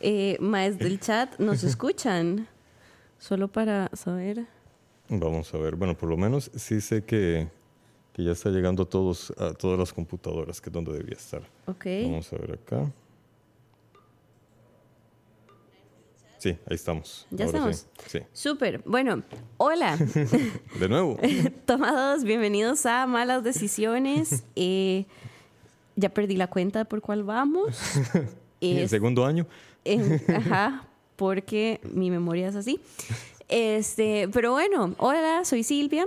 Eh, más del chat, ¿nos escuchan? Solo para saber. Vamos a ver. Bueno, por lo menos sí sé que, que ya está llegando a, todos, a todas las computadoras, que es donde debía estar. Ok. Vamos a ver acá. Sí, ahí estamos. ¿Ya Ahora estamos? Sí. Súper. Bueno, hola. De nuevo. Toma dos, bienvenidos a Malas Decisiones. Eh, ya perdí la cuenta por cuál vamos. El segundo año. En- ajá, porque mi memoria es así. Este, pero bueno, hola, soy Silvia.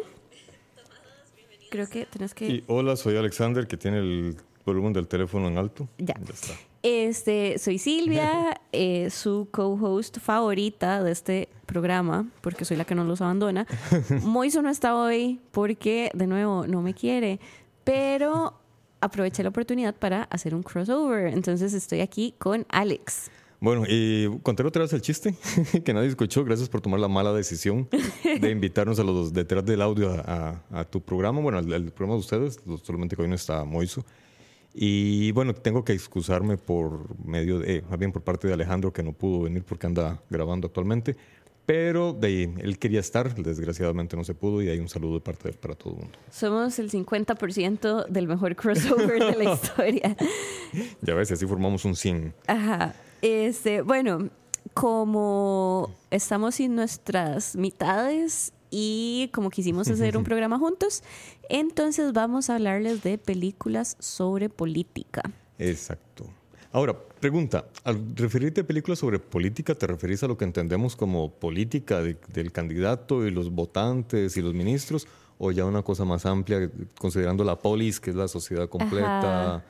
Creo que tenés que. Y hola, soy Alexander, que tiene el volumen del teléfono en alto. Ya. está. Este, soy Silvia, eh, su co-host favorita de este programa, porque soy la que no los abandona. Moiso no está hoy porque, de nuevo, no me quiere, pero aproveché la oportunidad para hacer un crossover. Entonces estoy aquí con Alex. Bueno, y contar otra vez el chiste que nadie escuchó. Gracias por tomar la mala decisión de invitarnos a los detrás del audio a, a- a tu programa. Bueno, al, al programa de ustedes, solamente que hoy no está Moiso. Y bueno, tengo que excusarme por medio de, eh, más bien por parte de Alejandro, que no pudo venir porque anda grabando actualmente. Pero de ahí, él quería estar, desgraciadamente no se pudo, y hay un saludo de parte de él para todo el mundo. Somos el 50% del mejor crossover de la historia. Ya ves, así formamos un 100. Ajá. Este, bueno, como estamos sin nuestras mitades y como quisimos hacer un programa juntos, entonces vamos a hablarles de películas sobre política. Exacto. Ahora, pregunta, al referirte a películas sobre política, ¿te referís a lo que entendemos como política de- del candidato y los votantes y los ministros? ¿O ya una cosa más amplia, considerando la polis, que es la sociedad completa?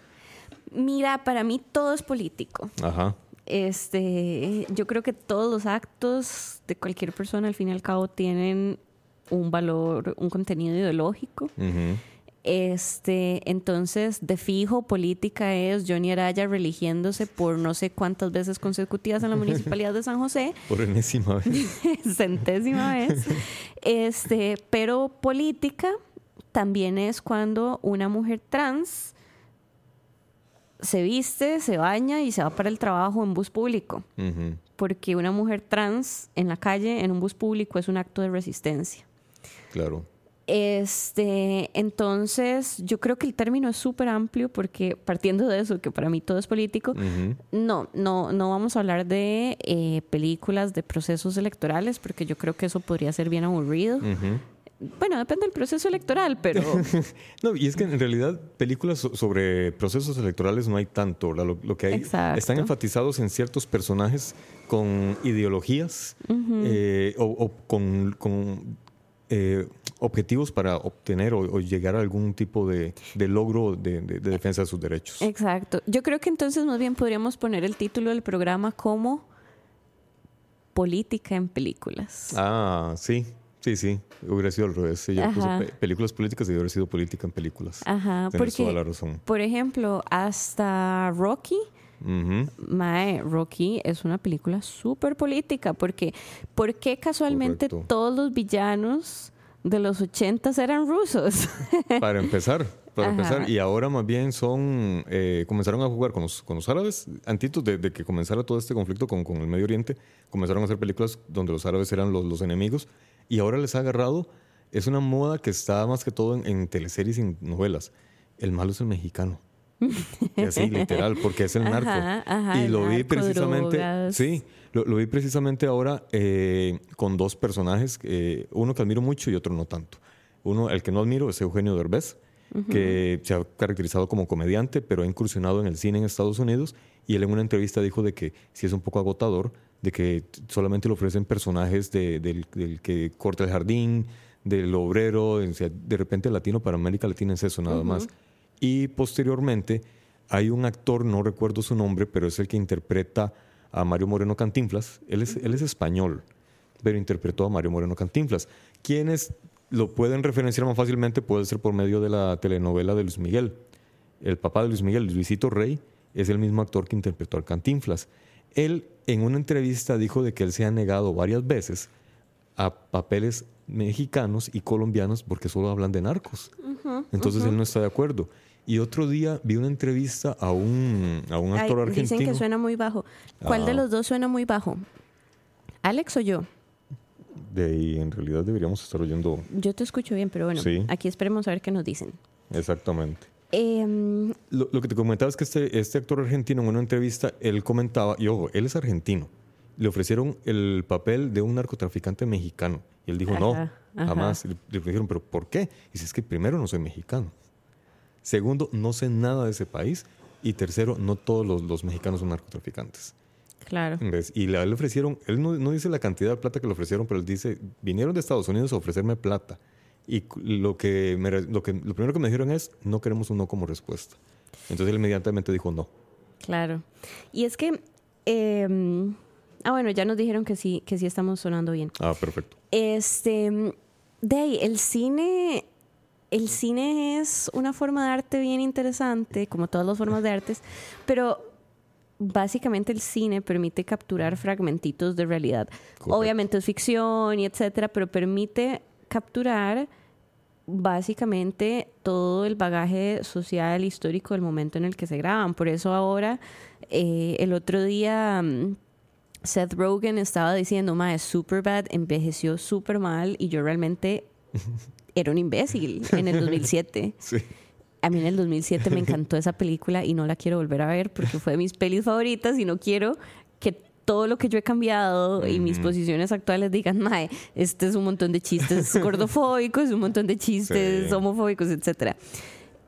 Mira, para mí todo es político. Ajá. Este, yo creo que todos los actos de cualquier persona al fin y al cabo tienen un valor, un contenido ideológico. Este, entonces, de fijo, política es Johnny Araya religiéndose por no sé cuántas veces consecutivas en la municipalidad de San José, Por enésima vez. centésima vez. Este, pero política también es cuando una mujer trans se viste, se baña y se va para el trabajo en bus público. Porque una mujer trans en la calle, en un bus público, es un acto de resistencia. Claro. Este, entonces, yo creo que el término es súper amplio porque partiendo de eso, que para mí todo es político, no, no, no vamos a hablar de eh, películas de procesos electorales porque yo creo que eso podría ser bien aburrido. Bueno, depende del proceso electoral, pero No, y es que en realidad películas so- sobre procesos electorales no hay tanto. ¿verdad? Lo, lo que hay Exacto. están enfatizados en ciertos personajes con ideologías eh, o, o con, con, eh, objetivos para obtener o, o llegar a algún tipo de, de logro de, de- de defensa de sus derechos. exacto. Yo creo que entonces más bien podríamos poner el título del programa como Política en películas. Ah, sí, sí, sí. Hubiera sido al revés. Yo puse películas políticas y hubiera sido política en películas. Ajá, Tienes toda porque, la razón. por ejemplo, hasta Rocky, Ujú. Mae, Rocky es una película súper política, porque ¿por qué casualmente Correcto. todos los villanos de los ochentas eran rusos? Para empezar, para Ajá. empezar. Y ahora más bien son, eh, comenzaron a jugar con los, con los árabes, antitos de, de que comenzara todo este conflicto con, con el Medio Oriente, comenzaron a hacer películas donde los árabes eran los, los enemigos y ahora les ha agarrado, es una moda que está más que todo en, en teleseries y en novelas. El malo es el mexicano. Y así, literal, porque es el narco. Ajá, ajá, y lo vi precisamente, drogas. sí, Lo, lo vi precisamente ahora eh, con dos personajes, eh, uno que admiro mucho y otro no tanto. Uno, el que no admiro es Eugenio Derbez, que se ha caracterizado como comediante, pero ha incursionado en el cine en Estados Unidos y él en una entrevista dijo de que sí es un poco agotador, de que solamente le ofrecen personajes de- del, del que corta el jardín, del obrero, de repente latino para América Latina es eso nada más. Y posteriormente hay un actor, no recuerdo su nombre, pero es el que interpreta a Mario Moreno Cantinflas. Él es, él es español, pero interpretó a Mario Moreno Cantinflas. Quienes lo pueden referenciar más fácilmente puede ser por medio de la telenovela de Luis Miguel. El papá de Luis Miguel, Luisito Rey, es el mismo actor que interpretó al Cantinflas. Él en una entrevista dijo de que él se ha negado varias veces a papeles mexicanos y colombianos porque solo hablan de narcos. Entonces él no está de acuerdo. Y otro día vi una entrevista a un, a un Ay, actor argentino. dicen que suena muy bajo. ¿Cuál de Ah. los dos suena muy bajo? ¿Alex o yo? De ahí, en realidad deberíamos estar oyendo Yo te escucho bien, pero bueno, Sí. aquí esperemos a ver qué nos dicen. exactamente. Em, Lo, lo que te comentaba es que este, este actor argentino en una entrevista, él comentaba, y ojo, él es argentino, le ofrecieron el papel de un narcotraficante mexicano. Y él dijo, no, Ajá, jamás. Le, le dijeron, pero ¿por qué? Y dice, es que primero no soy mexicano. Segundo, no sé nada de ese país. Y tercero, no todos los, los mexicanos son narcotraficantes. claro. ¿Ves? Y le, le ofrecieron, él no, no dice la cantidad de plata que le ofrecieron, pero él dice, vinieron de Estados Unidos a ofrecerme plata. Y lo, que me lo, que, lo primero que me dijeron es, no queremos un no como respuesta. Entonces él inmediatamente dijo no. Claro. Y es que. em, ah, bueno, ya nos dijeron que sí, que sí estamos sonando bien. Ah, perfecto. Este. De ahí, el cine. El cine es una forma de arte bien interesante, como todas las formas de artes, pero básicamente el cine permite capturar fragmentitos de realidad. Correcto. Obviamente es ficción y etcétera, pero permite capturar básicamente todo el bagaje social histórico del momento en el que se graban. Por eso ahora, eh, el otro día, mm, Seth Rogen estaba diciendo, mae, Superbad envejeció súper mal y yo realmente era un imbécil en el 2007. Sí. A mí en el 2007 me encantó esa película y no la quiero volver a ver porque fue de mis pelis favoritas y no quiero que todo lo que yo he cambiado y mis posiciones actuales digan, mae, este es un montón de chistes gordofóbicos, un montón de chistes Sí. homofóbicos, etcétera.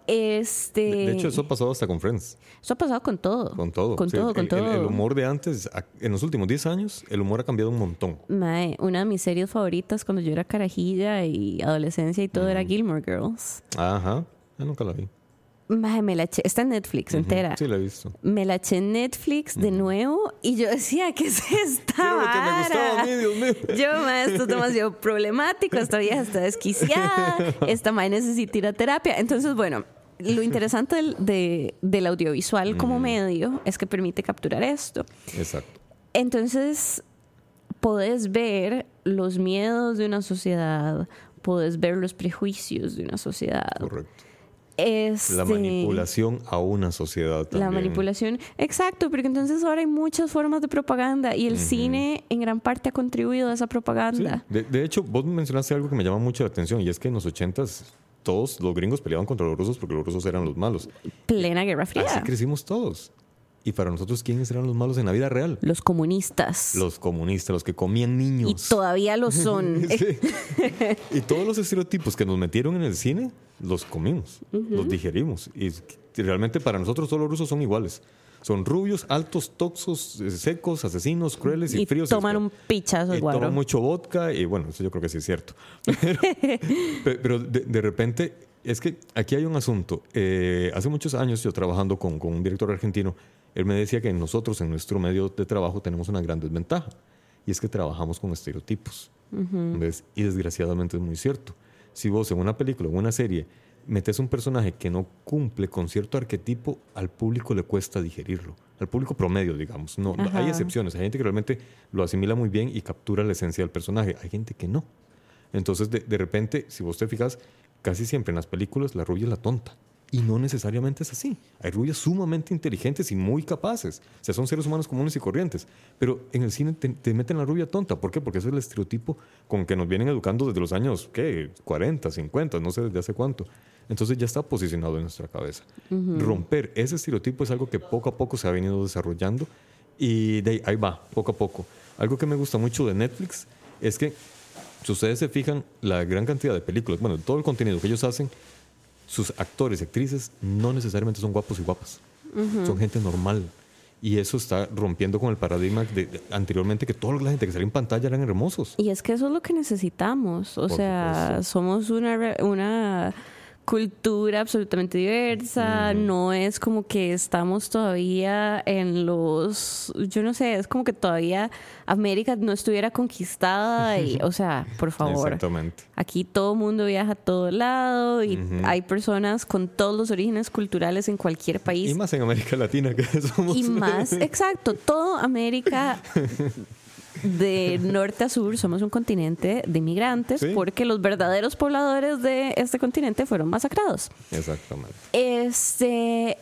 Este, De, hecho, eso ha pasado hasta con Friends, eso ha pasado con todo. con todo. Con Sí, todo, el, con el- todo. el humor de antes, en los últimos 10 años, el humor ha cambiado un montón. Mae, una de mis series favoritas cuando yo era carajilla y adolescencia y todo era Gilmore Girls. Ajá, yo nunca la vi. Mae, me la eché, está en Netflix entera. Sí, la he visto. Me la eché en Netflix de nuevo y yo decía, ¿qué es esta lo que me gustaba a mí, vara? Dios mío. Yo, mae, esto es demasiado problemático, esta vieja está desquiciada, esta mae necesita ir a terapia. Entonces, bueno, lo interesante del, de- del audiovisual como medio es que permite capturar esto. Exacto. Entonces, podés ver los miedos de una sociedad, podés ver los prejuicios de una sociedad. Correcto. Este, La manipulación a una sociedad también. La manipulación, exacto, porque entonces ahora hay muchas formas de propaganda y el cine en gran parte ha contribuido a esa Sí. propaganda. De, de hecho, vos mencionaste algo que me llama mucho la atención y es que en los ochentas todos los gringos peleaban contra los rusos porque los rusos eran los malos. Plena Guerra Así Fría. crecimos todos. Y para nosotros, ¿quiénes eran los malos en la vida real? Los comunistas. Los comunistas, los que comían y niños. todavía lo son. Y todos los estereotipos que nos metieron en el cine, los comimos, los digerimos. Y realmente para nosotros todos los rusos son iguales. Son rubios, altos, toxos, eh, secos, asesinos, crueles y, y fríos. toman un pichazo y toman mucho vodka y bueno, eso yo creo que sí es cierto. Pero, pe- pero de, de repente, es que aquí hay un asunto. Eh, hace muchos años yo trabajando con, con un director argentino, él me decía que nosotros en nuestro medio de trabajo tenemos una gran desventaja y es que trabajamos con estereotipos. ¿Ves? Y desgraciadamente es muy cierto. Si vos en una película o en una serie metes un personaje que no cumple con cierto arquetipo, al público le cuesta digerirlo. Al público promedio, digamos. No, hay excepciones. Hay gente que realmente lo asimila muy bien y captura la esencia del personaje. Hay gente que no. Entonces, de, de repente, si vos te fijas, casi siempre en las películas la rubia es la tonta. Y no necesariamente es así. Hay rubias sumamente inteligentes y muy capaces. O sea, son seres humanos comunes y corrientes. Pero en el cine te, te meten la rubia tonta. ¿Por qué? Porque ese es el estereotipo con que nos vienen educando desde los años, ¿qué? 40, 50, no sé desde hace cuánto. Entonces ya está posicionado en nuestra cabeza. Romper ese estereotipo es algo que poco a poco se ha venido desarrollando y de ahí, ahí va, poco a poco. algo que me gusta mucho de Netflix es que si ustedes se fijan, la gran cantidad de películas, bueno, todo el contenido que ellos hacen, sus actores y actrices no necesariamente son guapos y guapas. Son gente normal. Y eso está rompiendo con el paradigma de, anteriormente que toda la gente que salía en pantalla eran hermosos. Y es que eso es lo que necesitamos. O sea, somos una, una cultura absolutamente diversa, no es como que estamos todavía en los, yo no sé, es como que todavía América no estuviera conquistada y, o sea, por favor, Exactamente. aquí todo el mundo viaja a todo lado y hay personas con todos los orígenes culturales en cualquier país. Y más en América Latina que somos. Y más, exacto, todo América de norte a sur somos un continente de inmigrantes porque los verdaderos pobladores de este continente fueron masacrados. Exactamente. Este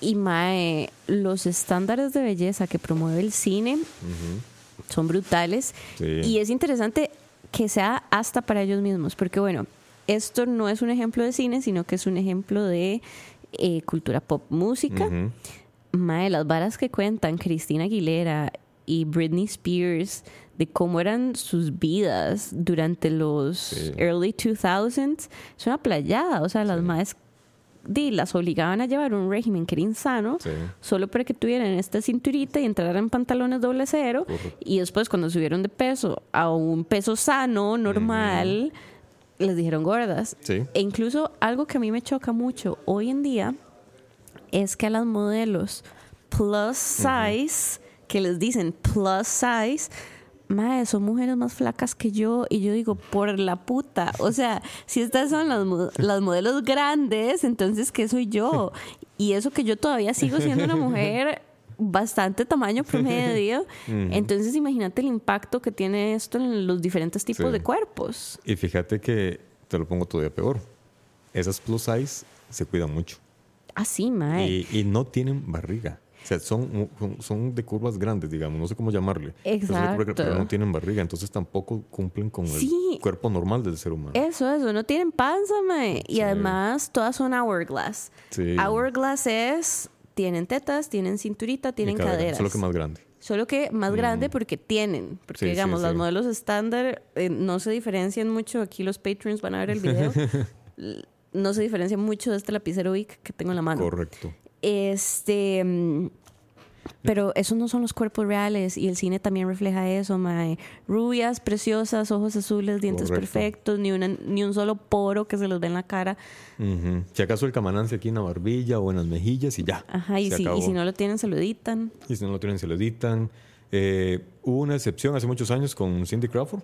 y mae, los estándares de belleza que promueve el cine son brutales y es interesante que sea hasta para ellos mismos, porque bueno, esto no es un ejemplo de cine, sino que es un ejemplo de eh, cultura pop música. Mae, las varas que cuentan Cristina Aguilera y Britney Spears de cómo eran sus vidas durante los early 2000s es una playada. O sea, las más las obligaban a llevar un régimen que era insano solo para que tuvieran esta cinturita y entraran en pantalones doble cero. Y después, cuando subieron de peso a un peso sano, normal, les dijeron gordas. E incluso algo que a mí me choca mucho hoy en día es que a las modelos plus size que les dicen plus size, madre, son mujeres más flacas que yo. Y yo digo, por la puta. O sea, si estas son las, las modelos grandes, entonces, ¿qué soy yo? Y eso que yo todavía sigo siendo una mujer bastante tamaño promedio. Entonces, imagínate el impacto que tiene esto en los diferentes tipos de cuerpos. Y fíjate que te lo pongo todavía peor. Esas plus size se cuidan mucho. Ah, Y, y no tienen barriga. O sea, son, son de curvas grandes, digamos, no sé cómo llamarle. Exacto. Pero no tienen barriga, entonces tampoco cumplen con el cuerpo normal del ser humano. Eso, eso, no tienen panza, mae. Y además todas son hourglass. Sí. Hourglass es, tienen tetas, tienen cinturita, tienen caderas. Solo que más grande. Solo que más mm. grande porque tienen. Porque, digamos, los modelos estándar eh, no se diferencian mucho. Aquí los patrons van a ver el video. no se diferencian mucho de este lapicero Vic que tengo en la mano. Correcto. Este. Mm, pero esos no son los cuerpos reales y el cine también refleja eso, mae. Rubias, preciosas, ojos azules, dientes perfectos, ni, una, ni un solo poro que se los ve en la cara. Si acaso el camanance aquí en la barbilla o en las mejillas y ya. Ajá, y, si, y si, no lo tienen, se lo editan. Y si no lo tienen, se lo editan. Eh, hubo una excepción hace muchos años con Cindy Crawford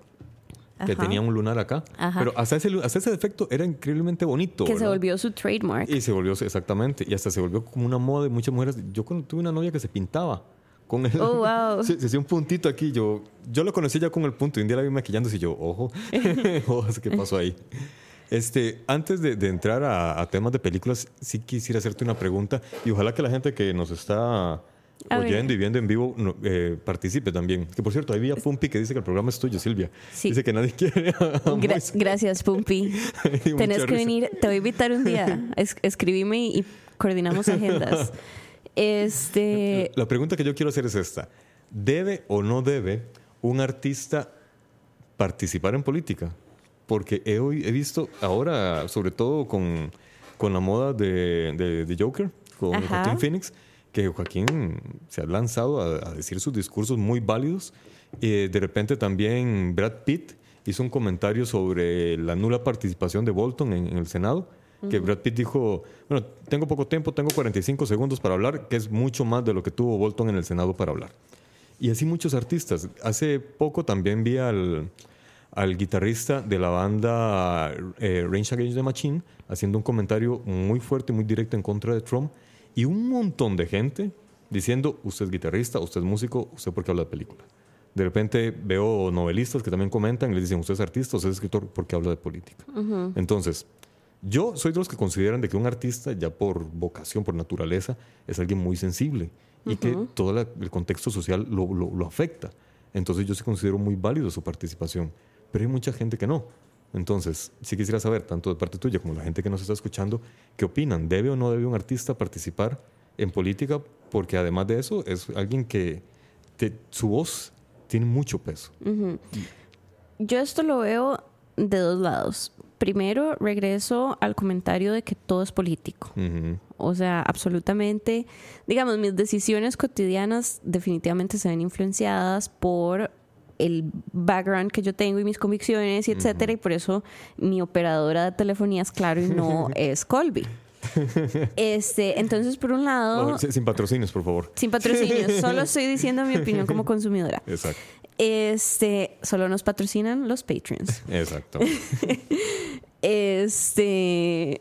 que tenía un lunar acá. Pero hasta ese, hasta ese defecto era increíblemente bonito. Que se volvió su trademark. Y se volvió, exactamente. Y hasta se volvió como una moda de muchas mujeres. Yo cuando tuve una novia que se pintaba con él. Oh, wow. Se, hacía un puntito aquí. Yo, yo lo conocí ya con el punto. Y un día la vi maquillándose y yo, ojo, ojo, ¿qué pasó ahí? Este, antes de, entrar a, a, temas de películas, sí quisiera hacerte una pregunta y ojalá que la gente que nos está oyendo y viendo en vivo eh, participe también. Que por cierto, ahí había Pumpi que dice que el programa es tuyo, Silvia. Dice que nadie quiere. gracias, Pumpi. Tenés que venir, te voy a invitar un día. Es, escribime y, coordinamos agendas. Este... La pregunta que yo quiero hacer es esta. ¿Debe o no debe un artista participar en política? Porque he, he visto ahora, sobre todo con, con la moda de, de, Joker, con Joaquín Phoenix, que Joaquín se ha lanzado a, decir sus discursos muy válidos. y de repente también Brad Pitt hizo un comentario sobre la nula participación de Bolton en, el Senado, que Brad Pitt dijo, bueno, tengo poco tiempo, tengo 45 segundos para hablar, que es mucho más de lo que tuvo Bolton en el Senado para hablar. Y así muchos artistas. Hace poco también vi al, al guitarrista de la banda eh, Range Against the Machine haciendo un comentario muy fuerte, muy directo en contra de Trump y un montón de gente diciendo, usted es guitarrista, usted es músico, usted por qué habla de película. De repente veo novelistas que también comentan y les dicen, usted es artista, usted es escritor, ¿por qué habla de política? Entonces, yo soy de los que consideran de que un artista, ya por vocación, por naturaleza, es alguien muy sensible y que todo el contexto social lo, lo, afecta. Entonces yo sí considero muy válido su participación, pero hay mucha gente que no. Entonces, sí quisiera saber, tanto de parte tuya como la gente que nos está escuchando, ¿qué opinan? ¿Debe o no debe un artista participar en política? Porque además de eso, es alguien que su voz tiene mucho peso. Yo esto lo veo de dos lados. Primero, regreso al comentario de que todo es político. O sea, absolutamente, digamos, mis decisiones cotidianas definitivamente se ven influenciadas por el background que yo tengo y mis convicciones y etcétera, y por eso mi operadora de telefonía es claro y no es Colby. Este, entonces, por un lado, No, sin patrocinios, por favor. sin patrocinio, solo estoy diciendo mi opinión como consumidora. Exacto. Este, solo nos patrocinan los Patreons. Exacto. Este.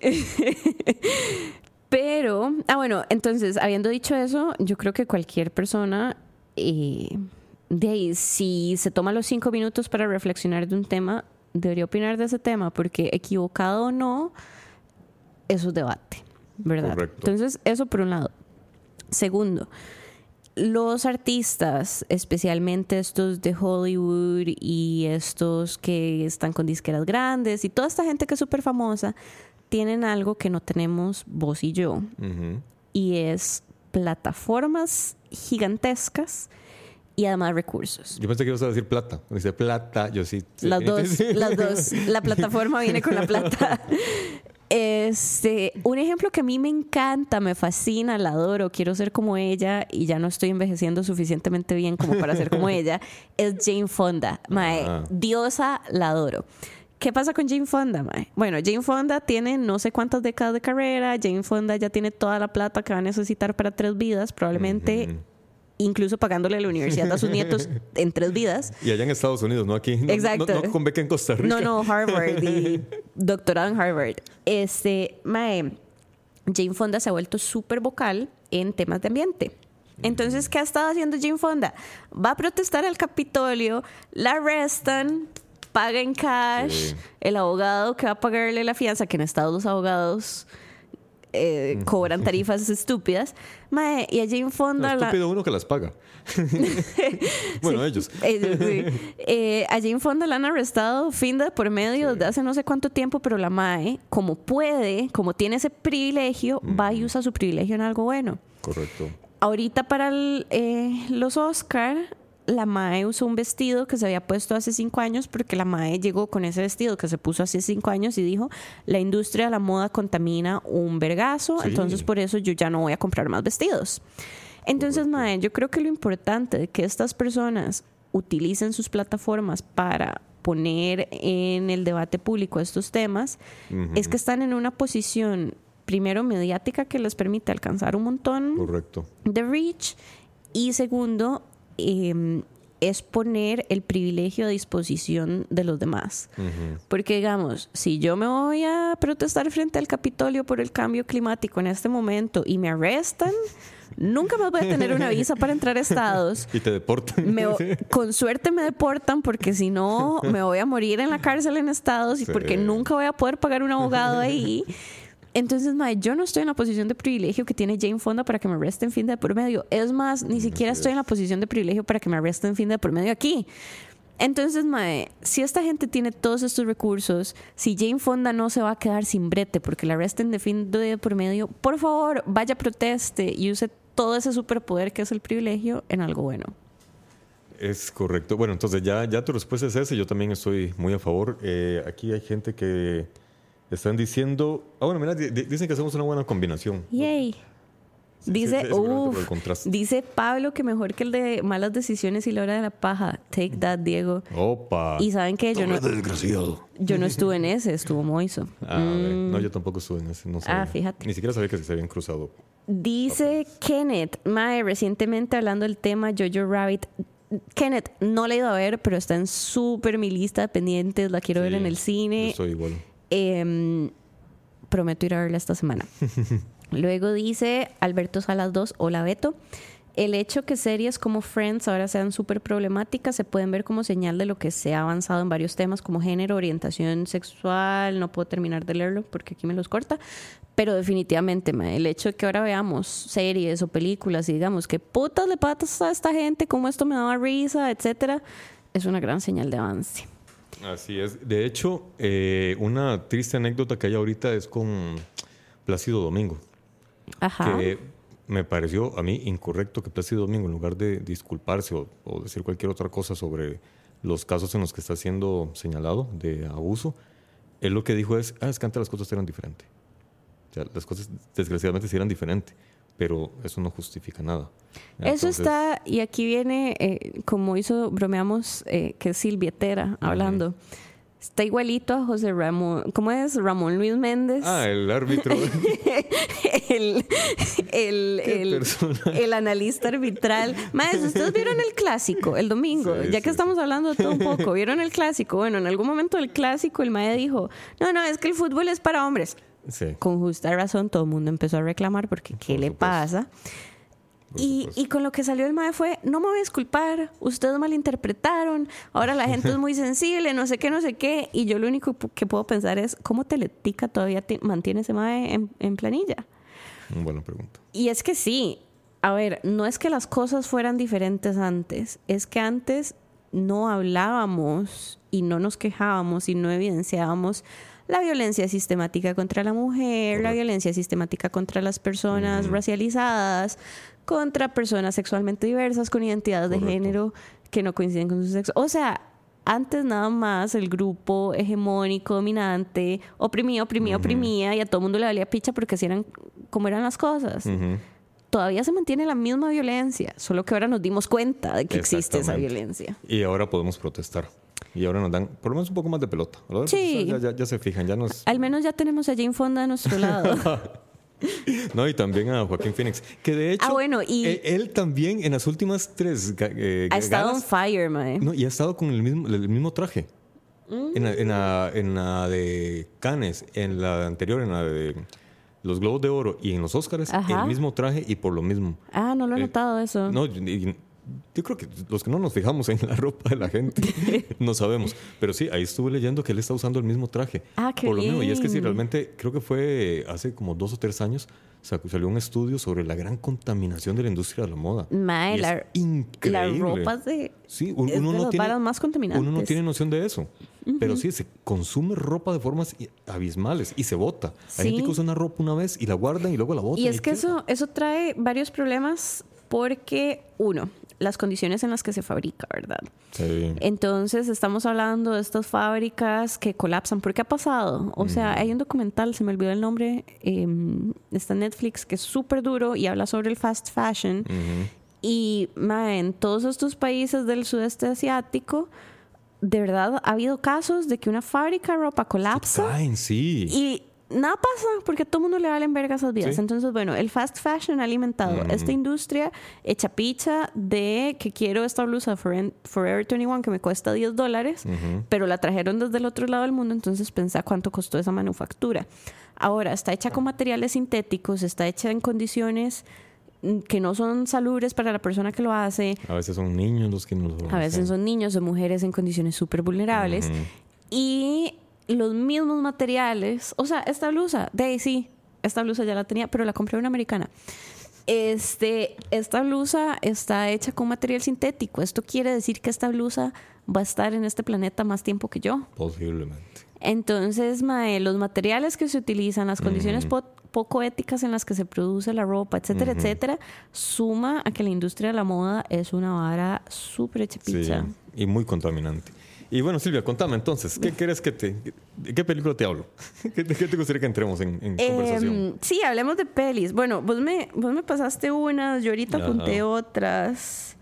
Pero, ah, bueno, entonces, habiendo dicho eso, yo creo que cualquier persona, eh, de ahí, si se toma los cinco minutos para reflexionar de un tema, debería opinar de ese tema, porque equivocado o no, eso es debate, ¿verdad? Correcto. Entonces, eso por un lado. Segundo, los artistas, especialmente estos de Hollywood y estos que están con disqueras grandes y toda esta gente que es súper famosa, tienen algo que no tenemos vos y yo, y es plataformas gigantescas y además recursos. Yo pensé que ibas a decir plata. Dice plata, yo sí. sí. Las dos, las dos. La plataforma viene con la plata. Este, un ejemplo que a mí me encanta, me fascina, la adoro, quiero ser como ella y ya no estoy envejeciendo suficientemente bien como para ser como ella, es Jane Fonda. Mae, Ah. diosa, la adoro. ¿Qué pasa con Jane Fonda, mae? Bueno, Jane Fonda tiene no sé cuántas décadas de carrera, Jane Fonda ya tiene toda la plata que va a necesitar para tres vidas, probablemente. Incluso pagándole la universidad a sus nietos en tres vidas. Y allá en Estados Unidos, no aquí. No, Exacto. No, no con beca en Costa Rica. No, no, Harvard y doctorado en Harvard. Este, mae, Jane Fonda se ha vuelto súper vocal en temas de ambiente. Entonces, ¿qué ha estado haciendo Jane Fonda? Va a protestar al Capitolio, la arrestan, paga en cash, Sí. el abogado que va a pagarle la fianza, que en Estados los abogados eh, cobran tarifas estúpidas. Mae, y a Jane No, Fonda la, estúpido uno que las paga. bueno, ellos. eh, sí. Eh, a Jane Fonda la han arrestado fin de por medio desde hace no sé cuánto tiempo, pero la MAE, como puede, como tiene ese privilegio, va y usa su privilegio en algo bueno. Correcto. Ahorita para el, eh, los Oscar, la MAE usó un vestido que se había puesto hace cinco años porque la MAE llegó con ese vestido que se puso hace cinco años y dijo, la industria de la moda contamina un vergazo, Sí. entonces por eso yo ya no voy a comprar más vestidos. Entonces, Correcto. Mae, yo creo que lo importante de que estas personas utilicen sus plataformas para poner en el debate público estos temas es que están en una posición, primero, mediática que les permite alcanzar un montón Correcto. de reach y segundo, eh, es poner el privilegio a disposición de los demás. Porque digamos, si yo me voy a protestar frente al Capitolio por el cambio climático en este momento y me arrestan, nunca más voy a tener una visa para entrar a Estados. Y te deportan. Me- con suerte me deportan porque si no me voy a morir en la cárcel en Estados y Sí. porque nunca voy a poder pagar un abogado ahí. Entonces, mae, yo no estoy en la posición de privilegio que tiene Jane Fonda para que me arresten fin de por medio. Es más, ni siquiera estoy en la posición de privilegio para que me arresten fin de por medio aquí. Entonces, mae, si esta gente tiene todos estos recursos, si Jane Fonda no se va a quedar sin brete porque la arresten de fin de por medio, por favor, vaya, proteste y use todo ese superpoder que es el privilegio en algo bueno. Es correcto. Bueno, entonces ya, ya tu respuesta es esa. Yo también estoy muy a favor. Eh, aquí hay gente que están diciendo. Ah, bueno, mira, di- di- dicen que hacemos una buena combinación. Yay. Sí, Dice, sí, sí, seguramente uff, por el contraste. dice Pablo que mejor que el de malas decisiones y la hora de la paja. Take that, Diego. Opa. Y saben que yo no, desgraciado. yo no estuve en ese, estuvo Moiso. Ah, a ver. No, yo tampoco estuve en ese. No sabía. Mm. Ah, fíjate. Ni siquiera sabía que se habían cruzado. Dice Kenneth, Mae, recientemente hablando del tema Jojo Rabbit. Kenneth, no la he ido a ver, pero está en súper mi lista de pendientes, la quiero ver Sí, en el Yo cine. estoy igual. Em, prometo ir a verla esta semana. Luego dice Alberto Salas 2, hola Beto. El hecho que series como Friends ahora sean súper problemáticas se pueden ver como señal de lo que se ha avanzado en varios temas como género, orientación sexual. No puedo terminar de leerlo porque aquí me los corta. Pero definitivamente, el hecho de que ahora veamos series o películas y digamos que putas le patas a esta gente, como esto me daba risa, etcétera, es una gran señal de avance. Así es. De hecho, eh, una triste anécdota que hay ahorita es con Plácido Domingo. Ajá. que me pareció a mí incorrecto que Plácido Domingo, en lugar de disculparse o, o decir cualquier otra cosa sobre los casos en los que está siendo señalado de abuso, él lo que dijo es, ah, es que antes las cosas eran diferentes. O sea, las cosas desgraciadamente sí eran diferentes, pero eso no justifica nada. Eso está, y aquí viene, eh, como hizo, bromeamos, eh, que es Silvietera hablando. Está igualito a José Ramón, ¿cómo es? Ramón Luis Méndez. Ah, el árbitro. el, el, el, el analista arbitral. Maestro, ustedes vieron el clásico el domingo, Sí, ya sí, que estamos hablando de todo un poco. ¿Vieron el clásico? Bueno, en algún momento del clásico el Mae dijo, no, no, es que el fútbol es para hombres. Sí. Con justa razón todo el mundo empezó a reclamar porque ¿qué Por le supuesto. pasa? Y, y con lo que salió el MAE fue, no me voy a disculpar, ustedes malinterpretaron, ahora la gente es muy sensible, no sé qué, no sé qué. Y yo lo único que puedo pensar es, ¿cómo Teletica todavía te- mantiene ese MAE en, en planilla? Buena pregunta. Y es que sí, a ver, no es que las cosas fueran diferentes antes, es que antes no hablábamos y no nos quejábamos y no evidenciábamos la violencia sistemática contra la mujer, la violencia sistemática contra las personas racializadas, contra personas sexualmente diversas con identidades de género que no coinciden con su sexo. O sea, antes nada más el grupo hegemónico, dominante, oprimía, oprimía, oprimía y a todo el mundo le valía picha porque así eran como eran las cosas. Todavía se mantiene la misma violencia, solo que ahora nos dimos cuenta de que existe esa violencia. Y ahora podemos protestar. Y ahora nos dan por lo menos un poco más de pelota. Sí. Ya, ya- ya se fijan, ya nos... Al menos ya tenemos a Jane Fonda a nuestro lado. No, y también a Joaquín Phoenix. Que de hecho, Ah, bueno, y- él, él también en las últimas tres eh, ha estado on fire, mae. No, y ha estado con el mismo, el mismo traje. En, la, en, la, en la de Cannes, en la anterior, en la de los Globos de Oro y en los Oscars, Ajá. el mismo traje y por lo mismo. Ah, no lo he Eh, notado eso. No, y- yo creo que los que no nos fijamos en la ropa de la gente no sabemos. Pero sí, ahí estuve leyendo que él está usando el mismo traje. Ah, qué Por lo mismo. Y es que sí, realmente creo que fue hace como dos o tres años salió un estudio sobre la gran contaminación de la industria de la moda. Mae, Y es la, increíble. la ropa de, Sí, es uno no tiene, más contaminantes. uno no tiene noción de eso. Pero sí, se consume ropa de formas abismales y se bota. Hay gente Sí. que usa una ropa una vez y la guardan y luego la botan. Y es que queda. eso, eso trae varios problemas porque, uno, las condiciones en las que se fabrica, ¿verdad? Sí. Entonces estamos hablando de estas fábricas que colapsan. ¿Por qué ha pasado? O sea, hay un documental, se me olvidó el nombre, eh, está en Netflix, que es súper duro y habla sobre el fast fashion. Y mae, en todos estos países del sudeste asiático, de verdad ha habido casos de que una fábrica de ropa colapsa Caen, sí. y nada pasa porque a todo mundo le valen verga esas vidas. Sí. Entonces, bueno, el fast fashion ha alimentado Mm. esta industria hecha picha de que quiero esta blusa Forever 21 que me cuesta 10 dólares, pero la trajeron desde el otro lado del mundo, entonces pensá cuánto costó esa manufactura. Ahora, está hecha con materiales sintéticos, está hecha en condiciones mm, que no son salubres para la persona que lo hace. A veces son niños los que nos A veces son niños o mujeres en condiciones súper vulnerables. Y los mismos materiales, o sea, esta blusa, de ahí sí, esta blusa ya la tenía, pero la compré una americana. Este, esta blusa está hecha con material sintético. Esto quiere decir que esta blusa va a estar en este planeta más tiempo que yo. Posiblemente. Entonces, mae, los materiales que se utilizan, las condiciones po- poco éticas en las que se produce la ropa, etcétera, etcétera, suma a que la industria de la moda es una vara súper hecha Sí. Y muy contaminante. Y bueno, Silvia, contame entonces, ¿qué quieres que te... ¿De qué película te hablo? ¿Qué, de qué te gustaría que entremos en, en conversación? Em, sí, hablemos de pelis. Bueno, vos me, vos me pasaste unas, yo ahorita Ajá. apunté otras.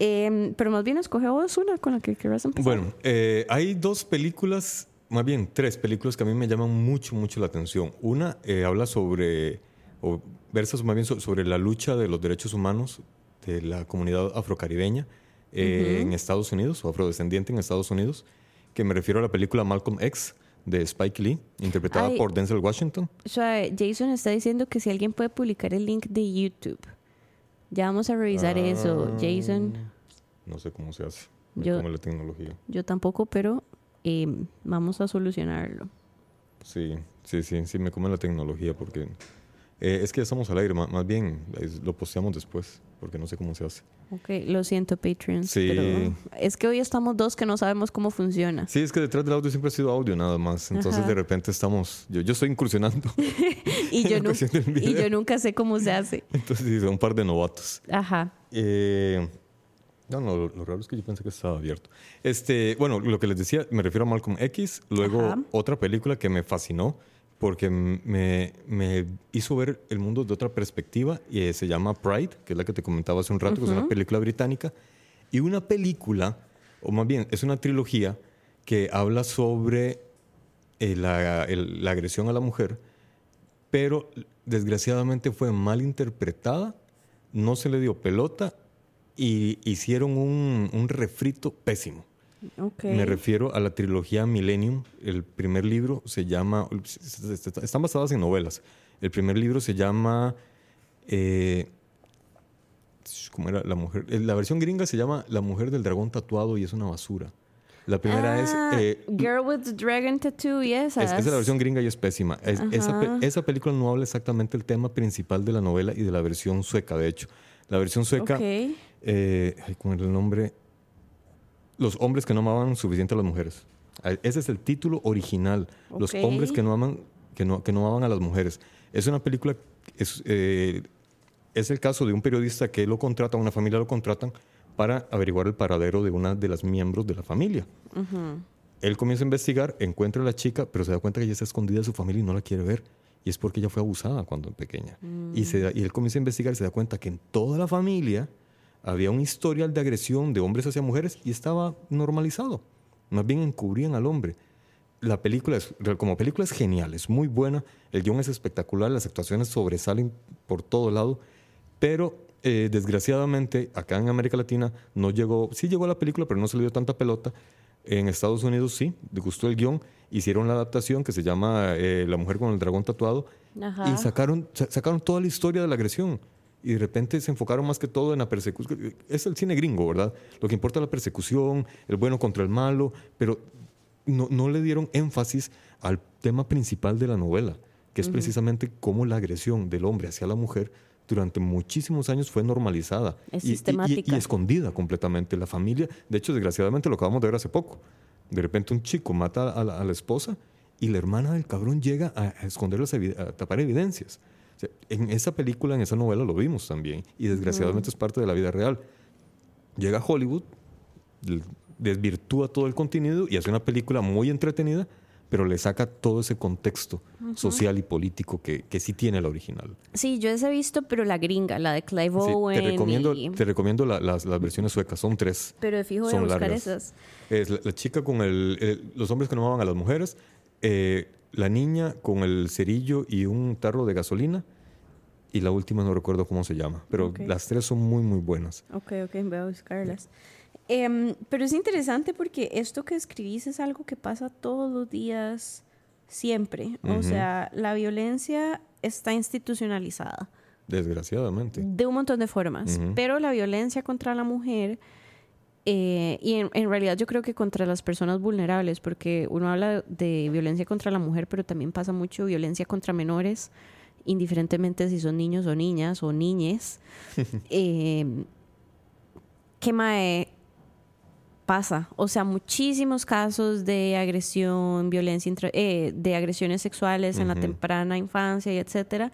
Em, pero más bien escoge vos una con la que quieras empezar. Bueno, eh, hay dos películas, más bien tres películas que a mí me llaman mucho, mucho la atención. Una eh, habla sobre, o versa más bien so- sobre la lucha de los derechos humanos de la comunidad afrocaribeña eh, en Estados Unidos, o afrodescendiente en Estados Unidos, que me refiero a la película Malcolm X de Spike Lee, interpretada Ay. por Denzel Washington. O sea, Jason está diciendo que si alguien puede publicar el link de YouTube. Ya vamos a revisar eso, Ah, Jason. No sé cómo se hace. Me Yo- la tecnología. Yo tampoco, pero em, vamos a solucionarlo. Sí, sí, sí, sí, me come la tecnología porque Eh, es que ya estamos al aire, ma- más bien eh, lo posteamos después, porque no sé cómo se hace. Ok, lo siento, Patreon. Sí. Pero es que hoy estamos dos que no sabemos cómo funciona. Sí, es que detrás del audio siempre ha sido audio nada más. Entonces Ajá. de repente estamos, yo, yo estoy incursionando. Y yo, en la nu- cuestión del y yo nunca sé cómo se hace. Entonces sí, son un par de novatos. Ajá. Eh, no, no, lo, lo raro es que yo pensé que estaba abierto. Este, bueno, lo que les decía, me refiero a Malcolm X. Luego, Ajá. otra película que me fascinó porque me, me hizo ver el mundo de otra perspectiva y eh, se llama Pride, que es la que te comentaba hace un rato, que es una película británica. Y una película, o más bien, es una trilogía que habla sobre eh, la, el- la agresión a la mujer, pero desgraciadamente fue mal interpretada, no se le dio pelota y hicieron un, un refrito pésimo. Ok. Me refiero a la trilogía Millennium. El primer libro se llama. Están basadas en novelas. El primer libro se llama. eh, ¿Cómo era? La mujer. eh, La versión gringa se llama La mujer del dragón tatuado y es una basura. La primera Ah, es. eh, Girl with the Dragon Tattoo y esa. es, esa es la versión gringa y es pésima. Es- esa, pe- Ajá. esa película no habla exactamente el tema principal de la novela y de la versión sueca, de hecho. La versión sueca, Ok. eh, ¿cómo era el nombre? Los hombres que no amaban suficiente a las mujeres. Ese es el título original. Los hombres que no aman, que no, que no amaban a las mujeres. Es una película, es, eh, es el caso de un periodista que lo contratan, una familia lo contratan para averiguar el paradero de una de las miembros de la familia. Él comienza a investigar, encuentra a la chica, pero se da cuenta que ella está escondida de su familia y no la quiere ver. Y es porque ella fue abusada cuando pequeña. Y, se da- y él comienza a investigar y se da cuenta que en toda la familia había un historial de agresión de hombres hacia mujeres y estaba normalizado. Más bien encubrían al hombre. La película, es, como película es genial, es muy buena, el guion es espectacular, las actuaciones sobresalen por todo lado, pero eh, desgraciadamente acá en América Latina no llegó, sí llegó la película, pero no se le dio tanta pelota. En Estados Unidos sí, le gustó el guion, hicieron la adaptación que se llama eh, La mujer con el dragón tatuado Ajá. y sacaron, sa- sacaron toda la historia de la agresión. Y de repente se enfocaron más que todo en la persecución. Es el cine gringo, ¿verdad? Lo que importa es la persecución, el bueno contra el malo, pero no, no le dieron énfasis al tema principal de la novela, que es precisamente cómo la agresión del hombre hacia la mujer durante muchísimos años fue normalizada Es y- y- y- escondida completamente. La familia, de hecho, desgraciadamente lo acabamos de ver hace poco. De repente un chico mata a la, a la esposa y la hermana del cabrón llega a, esconder las a tapar evidencias. Sea, en esa película, en esa novela lo vimos también y desgraciadamente es parte de la vida real. Llega a Hollywood, desvirtúa todo el contenido y hace una película muy entretenida, pero le saca todo ese contexto social y político que, que sí tiene la original. Sí, yo esa he visto, pero la gringa, la de Clive Sí, Owen. te recomiendo, y- te recomiendo la- las, las versiones suecas, son tres. Pero de fijo voy a son buscar largas. esas. Es la, la chica con el, el- los hombres que no amaban a las mujeres, eh, la niña con el cerillo y un tarro de gasolina, y la última no recuerdo cómo se llama, pero Ok. las tres son muy, muy buenas. Ok, ok, voy a buscarlas. Em, pero es interesante porque esto que escribís es algo que pasa todos los días, siempre. O Ujú. sea, la violencia está institucionalizada Desgraciadamente. de un montón de formas, Ujú. pero la violencia contra la mujer, eh, y en, en realidad yo creo que contra las personas vulnerables, porque uno habla de violencia contra la mujer, pero también pasa mucho violencia contra menores, indiferentemente si son niños o niñas o niñes. eh, ¿Qué mae pasa? O sea, muchísimos casos de agresión, violencia, intra- eh, de agresiones sexuales en la temprana infancia y etcétera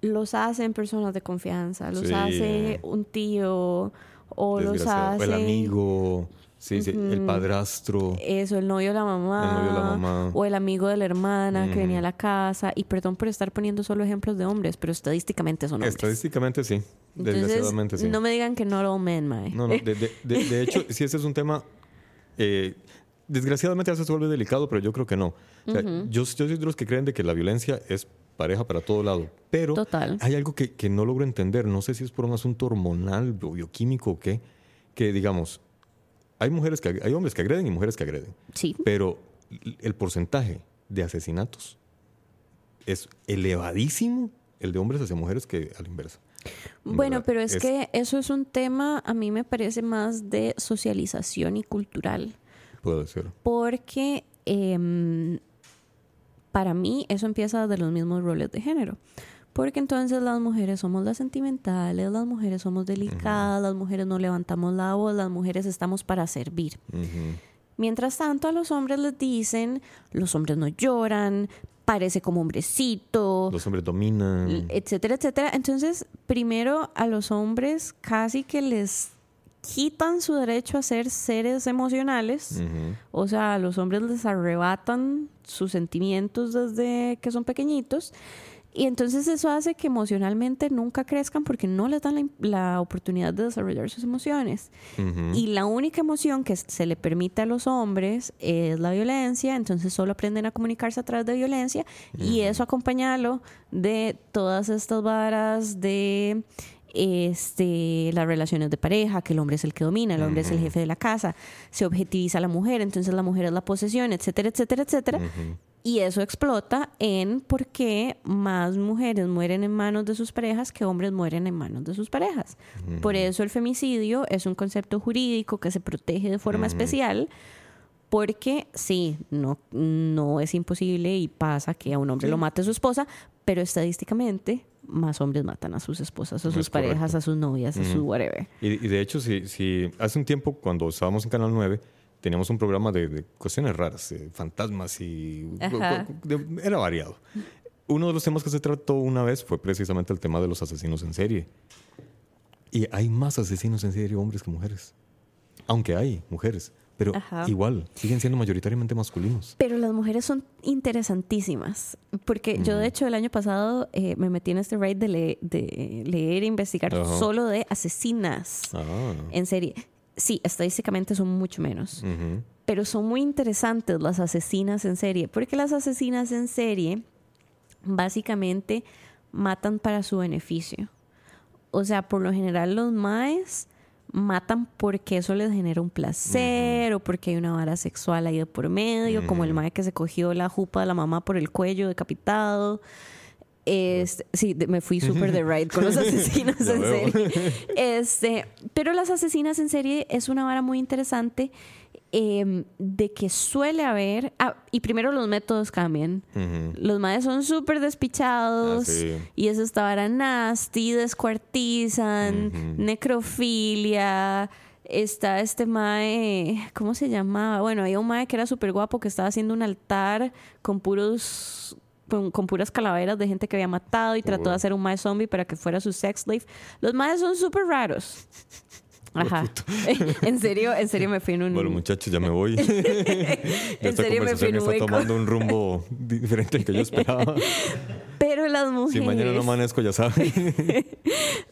los hacen personas de confianza, los Sí. hace un tío o los hace El amigo, sí, sí, el padrastro. eso, el novio de la mamá, El novio de la mamá. o el amigo de la hermana que venía a la casa. Y perdón por estar poniendo solo ejemplos de hombres, pero estadísticamente son hombres. Estadísticamente sí, desgraciadamente sí. no me digan que not all men, mae. No, no, de, de- de- de hecho, si ese es un tema, eh, desgraciadamente a veces se vuelve delicado, pero yo creo que no. O sea, yo, yo soy de los que creen de que la violencia es pareja para todo lado, pero Total. hay algo que, que no logro entender, no sé si es por un asunto hormonal o bioquímico o qué, que digamos, hay mujeres que hay hombres que agreden y mujeres que agreden, Sí. pero el porcentaje de asesinatos es elevadísimo el de hombres hacia mujeres que a la inversa. Bueno, ¿verdad? pero es, que eso es un tema, a mí me parece más de socialización y cultural. Puede ser. porque em, para mí eso empieza de los mismos roles de género. Porque entonces las mujeres somos las sentimentales, las mujeres somos delicadas, las mujeres no levantamos la voz, las mujeres estamos para servir. Mientras tanto a los hombres les dicen, los hombres no lloran, parece como hombrecito. Los hombres dominan. Etcétera, etcétera. Entonces, primero a los hombres casi que les quitan su derecho a ser seres emocionales. O sea, a los hombres les arrebatan sus sentimientos desde que son pequeñitos. Y entonces eso hace que emocionalmente nunca crezcan porque no les dan la, oportunidad de desarrollar sus emociones. Y la única emoción que se le permite a los hombres es la violencia, entonces solo aprenden a comunicarse a través de violencia y eso acompañado de todas estas varas de este, las relaciones de pareja, que el hombre es el que domina, el hombre es el jefe de la casa, se objetiviza a la mujer, entonces la mujer es la posesión, etcétera, etcétera, etcétera. Y eso explota en por qué más mujeres mueren en manos de sus parejas que hombres mueren en manos de sus parejas. Por eso el femicidio es un concepto jurídico que se protege de forma especial porque sí, no, no es imposible y pasa que a un hombre lo mate su esposa, pero estadísticamente más hombres matan a sus esposas, a sus parejas, a sus novias, a su whatever. Y, y, de hecho, si, si hace un tiempo, cuando estábamos en Canal 9, teníamos un programa de, cuestiones raras, fantasmas y... era variado. Uno de los temas que se trató una vez fue precisamente el tema de los asesinos en serie. Y hay más asesinos en serie hombres que mujeres. Aunque hay mujeres. Pero igual, siguen siendo mayoritariamente masculinos. Pero las mujeres son interesantísimas. Porque yo, de hecho, el año pasado eh, me metí en este raid de, de leer e investigar solo de asesinas ah. en serie sí, estadísticamente son mucho menos. Pero son muy interesantes las asesinas en serie, porque las asesinas en serie básicamente matan para su beneficio. O sea, por lo general los maes matan porque eso les genera un placer o porque hay una vara sexual ahí de por medio, como el mae que se cogió la jupa de la mamá por el cuello decapitado. Este, sí, me fui súper de ride con los asesinos en serie. Este, pero las asesinas en serie es una vara muy interesante em, de que suele haber. Ah, y primero los métodos cambian. Los madres son súper despichados. Ah, y eso esta vara nasty, descuartizan, necrofilia está este mae, ¿cómo se llamaba? Bueno, hay un mae que era súper guapo que estaba haciendo un altar con puros con, puras calaveras de gente que había matado y trató de hacer un mae zombie para que fuera su sex slave. Los maes son súper raros. Ajá. en serio, en serio me fui en un. Bueno, muchachos, ya me voy. en serio me fui en un está tomando un rumbo diferente al que yo esperaba. Pero las mujeres. Si mañana no amanezco, ya saben.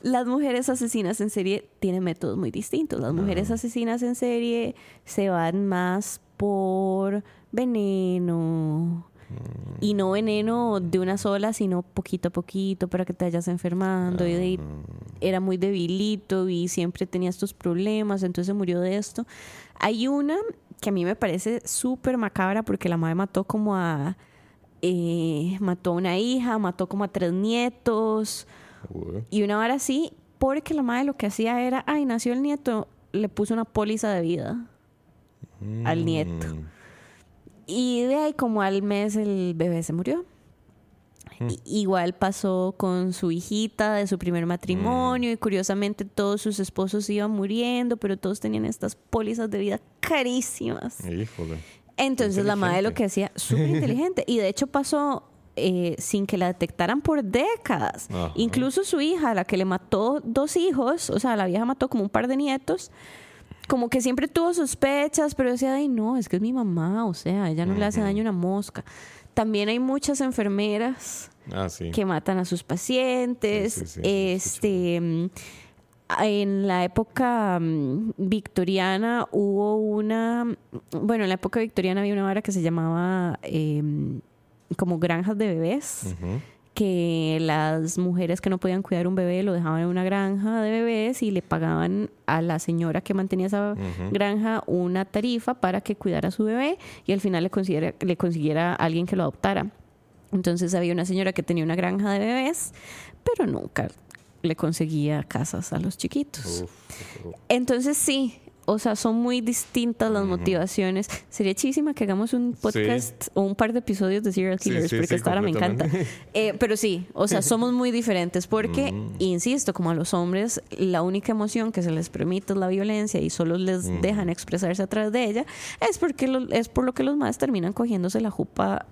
las mujeres asesinas en serie tienen métodos muy distintos. Las mujeres ah. asesinas en serie se van más por veneno, y no veneno de una sola, sino poquito a poquito para que te vayas enfermando. Y era muy debilito y siempre tenía estos problemas, entonces murió de esto. Hay una que a mí me parece súper macabra porque la madre mató como a... Eh, mató a una hija, mató como a tres nietos. Y una hora así, porque la madre lo que hacía era, ay, nació el nieto, le puso una póliza de vida al nieto. Y de ahí como al mes el bebé se murió. igual pasó con su hijita de su primer matrimonio y curiosamente todos sus esposos iban muriendo, pero todos tenían estas pólizas de vida carísimas. Entonces la madre lo que hacía, súper inteligente. Y de hecho pasó eh, sin que la detectaran por décadas. Incluso su hija, la que le mató dos hijos, o sea, la vieja mató como un par de nietos como que siempre tuvo sospechas, pero decía, ay, no, es que es mi mamá, o sea, ella no le hace daño a una mosca. También hay muchas enfermeras ah, que matan a sus pacientes. este, mm, en la época mm, victoriana hubo una, bueno, en la época victoriana había una vara que se llamaba em, como granjas de bebés que las mujeres que no podían cuidar un bebé lo dejaban en una granja de bebés y le pagaban a la señora que mantenía esa granja una tarifa para que cuidara a su bebé y al final le consiguiera, le consiguiera a alguien que lo adoptara. Entonces había una señora que tenía una granja de bebés, pero nunca le conseguía casas a los chiquitos. Entonces sí, o sea, son muy distintas las motivaciones. Sería chísima que hagamos un podcast o un par de episodios de Serial Killers, porque esta hora me encanta. Eh, pero sí, o sea, somos muy diferentes porque, insisto, como a los hombres, la única emoción que se les permite es la violencia y solo les dejan expresarse a través de ella, es, porque es por lo que los más terminan cogiéndose la jupa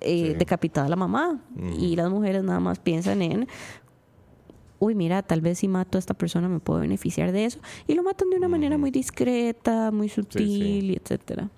eh, decapitada a la mamá. Y las mujeres nada más piensan en uy, mira, tal vez si mato a esta persona me puedo beneficiar de eso. Y lo matan de una manera muy discreta, muy sutil, y etcétera.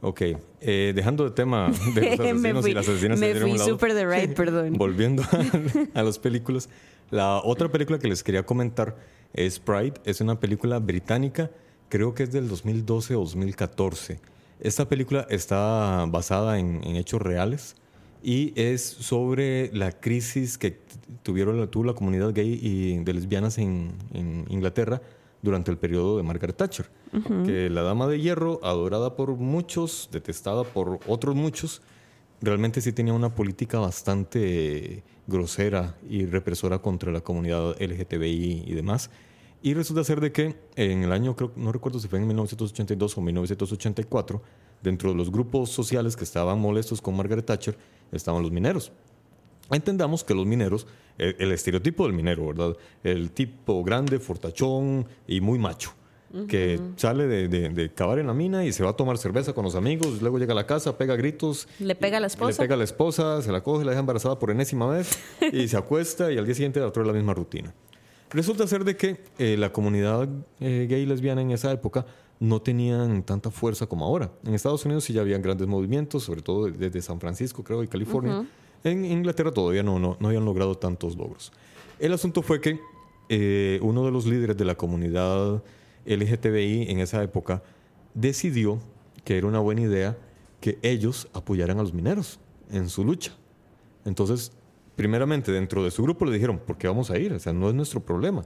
Ok, eh, dejando de tema de los asesinos y las asesinas. Me fui súper de right, perdón. Volviendo a, a, las películas. La otra película que les quería comentar es Pride. Es una película británica, creo que es del 2012 o 2014. Esta película está basada en, en hechos reales y es sobre la crisis que tuvieron, tuvo la comunidad gay y de lesbianas en, Inglaterra durante el periodo de Margaret Thatcher. Que la dama de hierro, adorada por muchos, detestada por otros muchos, realmente sí tenía una política bastante grosera y represora contra la comunidad LGTBI y demás. Y resulta ser de que en el año, creo, no recuerdo si fue en 1982 o 1984, dentro de los grupos sociales que estaban molestos con Margaret Thatcher, estaban los mineros. Entendamos que los mineros, el, estereotipo del minero, ¿verdad? El tipo grande, fortachón y muy macho, que sale de, de, cavar en la mina y se va a tomar cerveza con los amigos, luego llega a la casa, pega gritos. Le pega a la esposa. Le pega a la esposa, se la coge, la deja embarazada por enésima vez y se acuesta y al día siguiente otra la misma rutina. Resulta ser de que eh, la comunidad eh, gay y lesbiana en esa época no tenían tanta fuerza como ahora. En Estados Unidos sí ya habían grandes movimientos, sobre todo desde San Francisco, creo, y California. En Inglaterra todavía no, no, no, habían logrado tantos logros. El asunto fue que eh, uno de los líderes de la comunidad LGTBI en esa época decidió que era una buena idea que ellos apoyaran a los mineros en su lucha. Entonces, primeramente, dentro de su grupo le dijeron, ¿por qué vamos a ir? O sea, no es nuestro problema.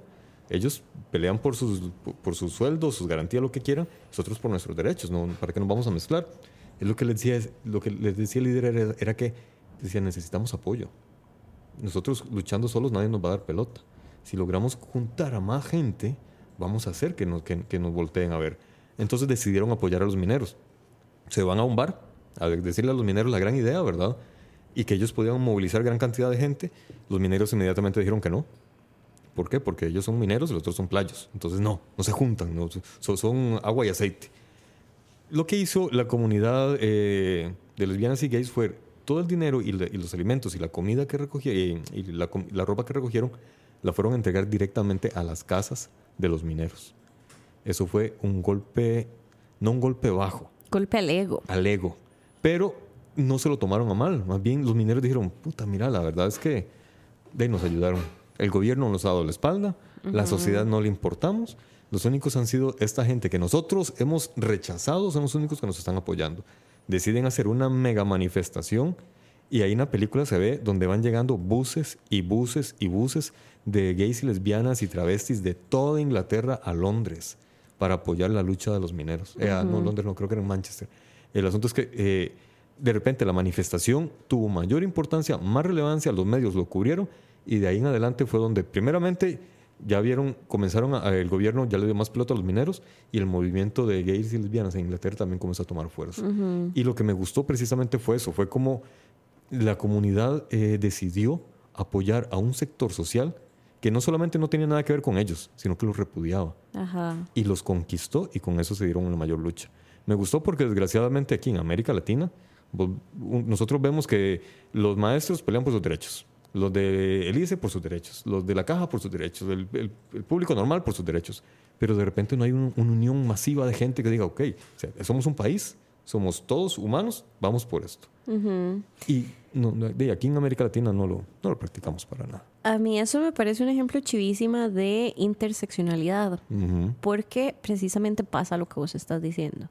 Ellos pelean por sus, por sus sueldos, sus garantías, lo que quieran, nosotros por nuestros derechos, ¿no? ¿para qué nos vamos a mezclar? Es lo que les decía, lo que les decía el líder era, que decían, necesitamos apoyo. Nosotros luchando solos nadie nos va a dar pelota. Si logramos juntar a más gente, vamos a hacer que nos, que, que nos volteen a ver. Entonces decidieron apoyar a los mineros. Se van a un bar a decirle a los mineros la gran idea, ¿verdad? Y que ellos podían movilizar gran cantidad de gente. Los mineros inmediatamente dijeron que no, ¿Por qué? Porque ellos son mineros y los otros son playos. Entonces no, no se juntan, no, son, agua y aceite. Lo que hizo la comunidad eh, de lesbianas y gays fue todo el dinero y, los alimentos y la comida que recogieron y, la, ropa que recogieron la fueron a entregar directamente a las casas de los mineros. Eso fue un golpe, no un golpe bajo. Golpe al ego. Al ego. Pero no se lo tomaron a mal. Más bien los mineros dijeron, puta, mira, la verdad es que de ahí nos ayudaron el gobierno nos ha dado la espalda, la sociedad no le importamos. Los únicos han sido esta gente que nosotros hemos rechazado, son los únicos que nos están apoyando. Deciden hacer una mega manifestación y ahí en la película se ve donde van llegando buses y buses y buses de gays y lesbianas y travestis de toda Inglaterra a Londres para apoyar la lucha de los mineros. Eh, ah, no, Londres no, creo que era en Manchester. El asunto es que eh, de repente la manifestación tuvo mayor importancia, más relevancia, los medios lo cubrieron y de ahí en adelante fue donde primeramente ya vieron, comenzaron, el gobierno ya le dio más pelota a los mineros y el movimiento de gays y lesbianas en Inglaterra también comenzó a tomar fuerza. Y lo que me gustó precisamente fue eso, fue como la comunidad eh, decidió apoyar a un sector social que no solamente no tenía nada que ver con ellos, sino que los repudiaba. Y los conquistó y con eso se dieron una mayor lucha. Me gustó porque desgraciadamente aquí en América Latina nosotros vemos que los maestros pelean por sus derechos, los de Elise por sus derechos, los de la caja por sus derechos, el, público normal por sus derechos. Pero de repente no hay una unión masiva de gente que diga, ok, somos un país, somos todos humanos, vamos por esto. Y de aquí en América Latina no lo, no lo practicamos para nada. A mí eso me parece un ejemplo chivísima de interseccionalidad, porque precisamente pasa lo que vos estás diciendo.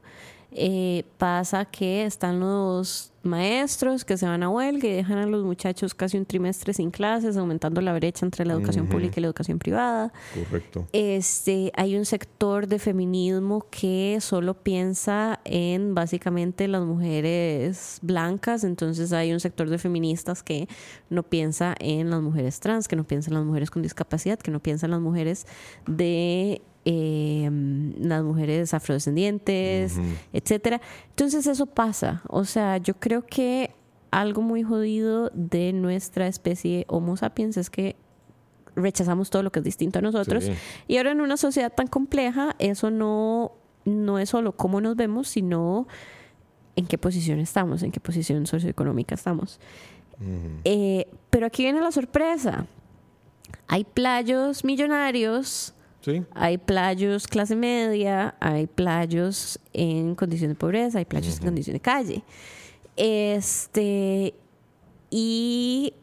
Eh, pasa que están los maestros que se van a huelga y dejan a los muchachos casi un trimestre sin clases, aumentando la brecha entre la educación pública y la educación privada. Correcto. Este, hay un sector de feminismo que solo piensa en básicamente las mujeres blancas, entonces hay un sector de feministas que no piensa en las mujeres trans, que no piensa en las mujeres con discapacidad, que no piensa en las mujeres de eh, las mujeres afrodescendientes, etcétera. Entonces eso pasa. O sea, yo creo que algo muy jodido de nuestra especie Homo sapiens es que rechazamos todo lo que es distinto a nosotros. Y ahora en una sociedad tan compleja, eso no, no es solo cómo nos vemos, sino en qué posición estamos, en qué posición socioeconómica estamos. Eh, pero aquí viene la sorpresa. Hay playos millonarios, hay playos clase media, hay playos en condición de pobreza, hay playos en condición de calle. Este, y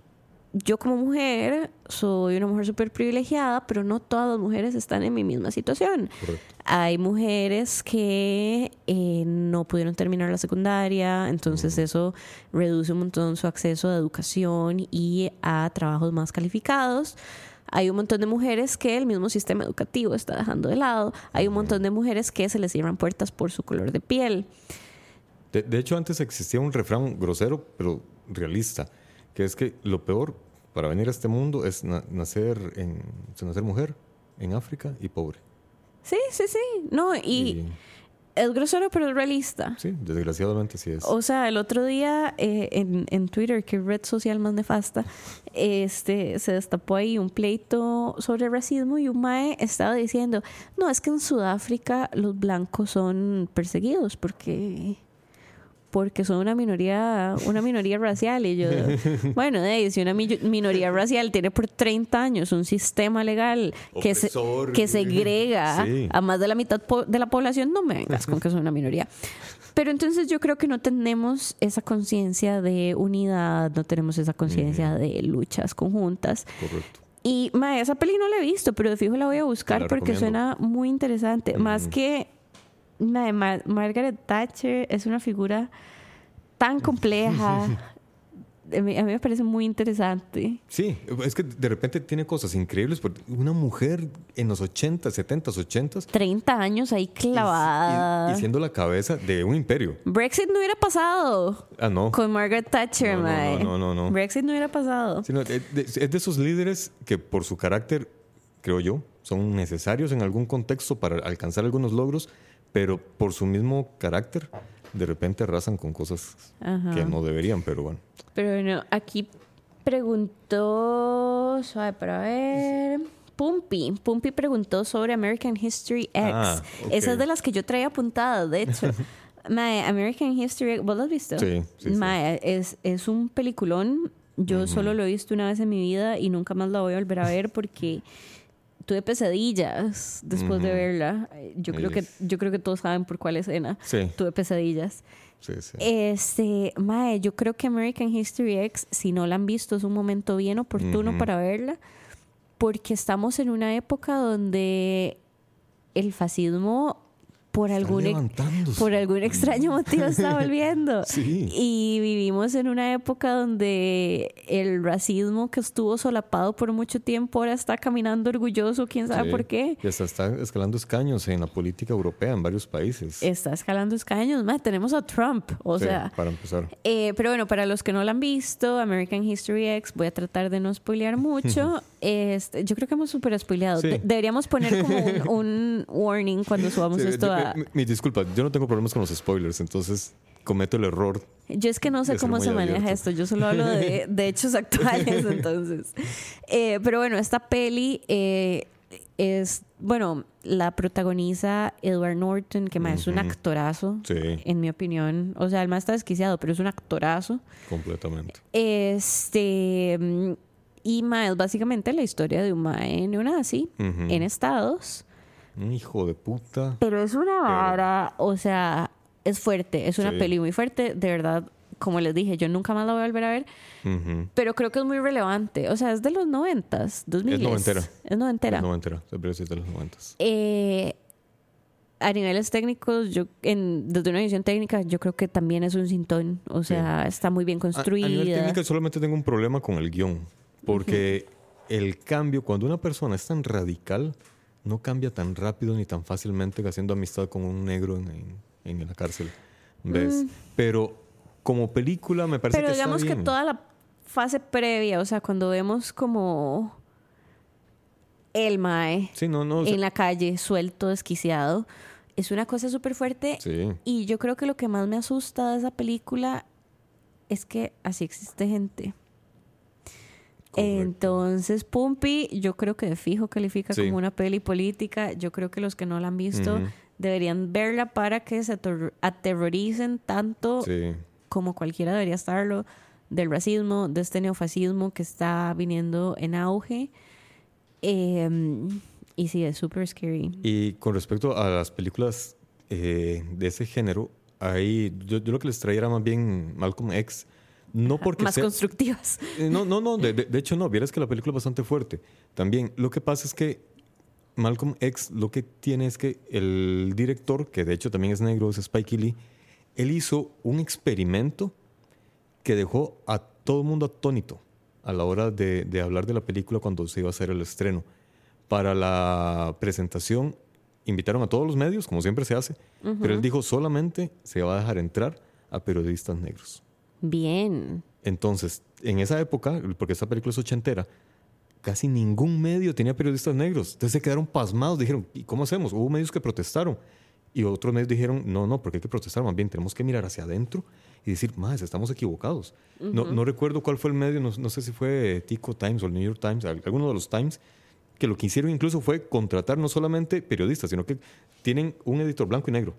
yo como mujer soy una mujer súper privilegiada, pero no todas las mujeres están en mi misma situación. Hay mujeres que eh, no pudieron terminar la secundaria, entonces eso reduce un montón su acceso a educación y a trabajos más calificados. Hay un montón de mujeres que el mismo sistema educativo está dejando de lado. Hay un montón de mujeres que se les cierran puertas por su color de piel. De, de hecho, antes existía un refrán grosero, pero realista que es que lo peor para venir a este mundo es nacer, en, nacer mujer en África y pobre. Sí, sí, sí. No, y, es grosero, pero es realista. Sí, desgraciadamente sí es. O sea, el otro día eh, en, en, Twitter, que red social más nefasta, este, se destapó ahí un pleito sobre racismo y un mae estaba diciendo, no, es que en Sudáfrica los blancos son perseguidos porque porque son una minoría, una minoría racial. Y yo, bueno, si una minoría racial tiene por 30 años un sistema legal que, se, que segrega a más de la mitad de la población, no me vengas con que son una minoría. Pero entonces yo creo que no tenemos esa conciencia de unidad, no tenemos esa conciencia de luchas conjuntas. Correcto. Y ma, esa peli no la he visto, pero de fijo la voy a buscar porque suena muy interesante. Más que Margaret Thatcher es una figura tan compleja. A mí, me parece muy interesante. Sí, es que de repente tiene cosas increíbles. Porque una mujer en los 80, 70, 80. 30 años ahí clavada. Y, siendo la cabeza de un imperio. Brexit no hubiera pasado. Ah, no. Con Margaret Thatcher, no, no, no, no, Brexit no hubiera pasado. es de esos líderes que por su carácter, creo yo, son necesarios en algún contexto para alcanzar algunos logros pero por su mismo carácter, de repente arrasan con cosas que no deberían, pero bueno. Pero bueno, aquí preguntó, suave para ver. Pumpy. Pumpy preguntó sobre American History X. Ah, Esa es de las que yo traía apuntadas, de hecho. American History X, ¿vos lo has visto? Sí. sí, Es, es un peliculón. Yo solo lo he visto una vez en mi vida y nunca más la voy a volver a ver porque tuve pesadillas después de verla. Yo creo, que, yo creo que todos saben por cuál escena. Tuve pesadillas. Sí, sí. Este, mae, yo creo que American History X, si no la han visto, es un momento bien oportuno para verla, porque estamos en una época donde el fascismo por algún, por algún extraño motivo está volviendo. Y vivimos en una época donde el racismo que estuvo solapado por mucho tiempo ahora está caminando orgulloso, quién sabe por qué. Y está, está escalando escaños en la política europea en varios países. Está escalando escaños. Más, tenemos a Trump, o sea. Para empezar. Eh, pero bueno, para los que no lo han visto, American History X, voy a tratar de no spoilear mucho. este, yo creo que hemos súper spoileado. deberíamos poner como un, warning cuando subamos esto a mi, disculpa, yo no tengo problemas con los spoilers, entonces cometo el error. Yo es que no sé cómo se maneja esto, yo solo hablo de, hechos actuales, entonces. Eh, pero bueno, esta peli eh, es, bueno, la protagoniza Edward Norton, que más es un actorazo, en mi opinión. O sea, el más está desquiciado, pero es un actorazo. Completamente. Este. Y más básicamente la historia de un mae neonazi en Estados hijo de puta. Pero es una vara, o sea, es fuerte, es una peli muy fuerte, de verdad. Como les dije, yo nunca más la voy a volver a ver. Pero creo que es muy relevante. O sea, es de los noventas, dos Es noventera. Es noventera. Es noventera, decir de los noventas. Eh, a niveles técnicos, yo en, desde una visión técnica, yo creo que también es un cintón. O sea, está muy bien construida. A, nivel técnico solamente tengo un problema con el guion. Porque el cambio, cuando una persona es tan radical, no cambia tan rápido ni tan fácilmente haciendo amistad con un negro en, en, la cárcel. ¿Ves? Mm. Pero como película me parece Pero que digamos que toda la fase previa, o sea, cuando vemos como el mae Sí, no, no. o sea, en la calle, suelto, desquiciado. Es una cosa súper fuerte. sí. Y yo creo que lo que más me asusta de esa película es que así existe gente. Correcto. Entonces, Pumpy, yo creo que de fijo califica Sí. como una peli política. Yo creo que los que no la han visto deberían verla para que se aterroricen tanto Sí. como cualquiera debería estarlo del racismo, de este neofascismo que está viniendo en auge. Eh, y sí, es súper scary. Y con respecto a las películas eh, de ese género, ahí yo, yo lo que les traía era más bien Malcolm X. No porque Más sea- constructivas. Eh, No, no, no, de, hecho no, vieras que la película es bastante fuerte. También, lo que pasa es que Malcolm X lo que tiene es que el director, que de hecho también es negro, es Spike Lee, él hizo un experimento que dejó a todo el mundo atónito a la hora de, de hablar de la película cuando se iba a hacer el estreno. Para la presentación invitaron a todos los medios, como siempre se hace, pero él dijo solamente se va a dejar entrar a periodistas negros. Bien. Entonces, en esa época, porque esta película es ochentera, casi ningún medio tenía periodistas negros. Entonces se quedaron pasmados, dijeron, ¿y cómo hacemos? Hubo medios que protestaron. Y otros medios dijeron, no, no, porque hay que protestar, más bien tenemos que mirar hacia adentro y decir, más, estamos equivocados. no, no recuerdo cuál fue el medio, no, no sé si fue Tico Times o el New York Times, al- alguno de los Times, que lo que hicieron incluso fue contratar no solamente periodistas, sino que tienen un editor blanco y negro.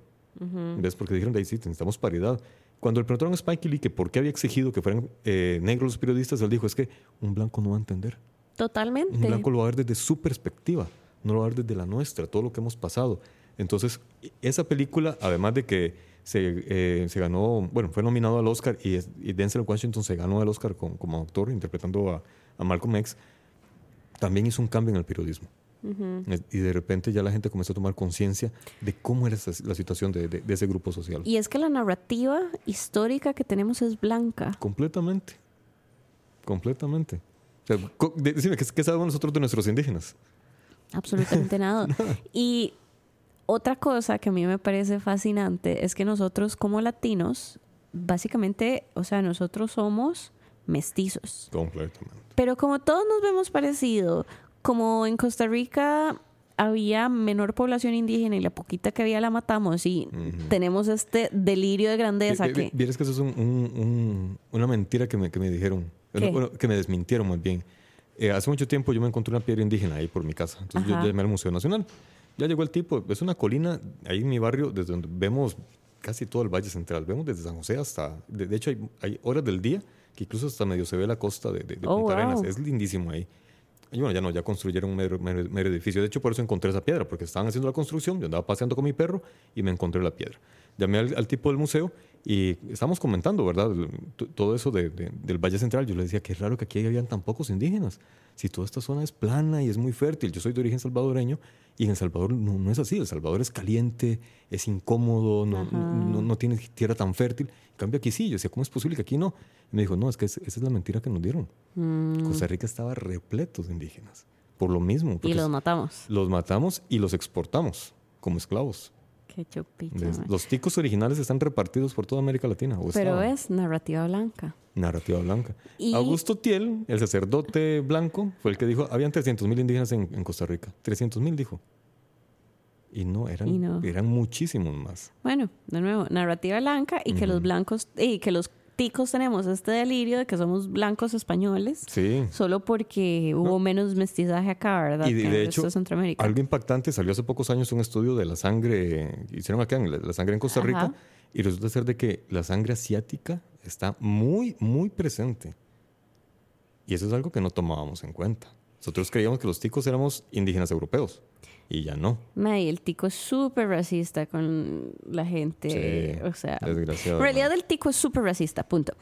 ¿Ves? Porque dijeron, ahí sí, necesitamos paridad. Cuando le preguntaron a Spike Lee que por qué había exigido que fueran eh, negros los periodistas, él dijo, es que un blanco no va a entender. Totalmente. Un blanco lo va a ver desde su perspectiva, no lo va a ver desde la nuestra, todo lo que hemos pasado. Entonces, esa película, además de que se, eh, se ganó, bueno, fue nominado al Oscar y, Denzel Washington se ganó el Oscar con- como actor interpretando a, a Malcolm X, también hizo un cambio en el periodismo. Y de repente ya la gente comenzó a tomar conciencia de cómo era esa- la situación de, de- de ese grupo social. Y es que la narrativa histórica que tenemos es blanca. Completamente. Completamente. O sea, co- de- decime, ¿qué, qué sabemos nosotros de nuestros indígenas? Absolutamente nada. Y otra cosa que a mí me parece fascinante es que nosotros como latinos, básicamente, o sea, nosotros somos mestizos. Completamente. Pero como todos nos vemos parecido, como en Costa Rica había menor población indígena y la poquita que había la matamos y tenemos este delirio de grandeza vi- que... Eso es un- un- un- una mentira que me, que me dijeron, que me desmintieron más bien. Eh, hace mucho tiempo yo me encontré una piedra indígena ahí por mi casa. Entonces Ajá. yo llamé al Museo Nacional. Ya llegó el tipo, es una colina ahí en mi barrio desde donde vemos casi todo el Valle Central. Vemos desde San José hasta... De, de hecho hay, hay horas del día que incluso hasta medio se ve la costa de, de- de Oh, Punta Arenas. Es lindísimo ahí. Y bueno, ya no, ya construyeron un mero, mero- mero edificio. De hecho, por eso encontré esa piedra, porque estaban haciendo la construcción, yo andaba paseando con mi perro y me encontré la piedra. Llamé al, al tipo del museo y estábamos comentando, ¿verdad? Todo eso de- de- del Valle Central. Yo le decía, qué raro que aquí habían tan pocos indígenas. Si toda esta zona es plana y es muy fértil. Yo soy de origen salvadoreño y en El Salvador no, no es así. El Salvador es caliente, es incómodo, no, no, no tiene tierra tan fértil. En cambio aquí sí. Yo decía, ¿cómo es posible que aquí no? Y me dijo, no, es que es- esa es la mentira que nos dieron. Costa Rica estaba repleto de indígenas. Por lo mismo. Y los matamos. los matamos y los exportamos como esclavos. Qué mae. Los ticos originales están repartidos por toda América Latina. o Pero es narrativa blanca. Narrativa blanca. Y- Augusto Tiel, el sacerdote blanco, fue el que dijo, habían 300 mil indígenas en, en Costa Rica. 300 mil dijo. Y no, eran, Y no. eran muchísimos más. Bueno, de nuevo, narrativa blanca y que los blancos, y que los ticos tenemos este delirio de que somos blancos españoles. Sí. Solo porque hubo menos mestizaje acá, ¿verdad? Y de, hecho, Centroamérica. algo impactante, salió hace pocos años un estudio de la sangre, hicieron acá, en la, la sangre en Costa Rica, Ajá. y resulta ser de que la sangre asiática está muy, muy presente. Y eso es algo que no tomábamos en cuenta. Nosotros creíamos que los ticos éramos indígenas europeos, y ya no. Mae, el tico es súper racista con la gente. Sí, o sea, desgraciadamente. en realidad el tico es súper racista, punto.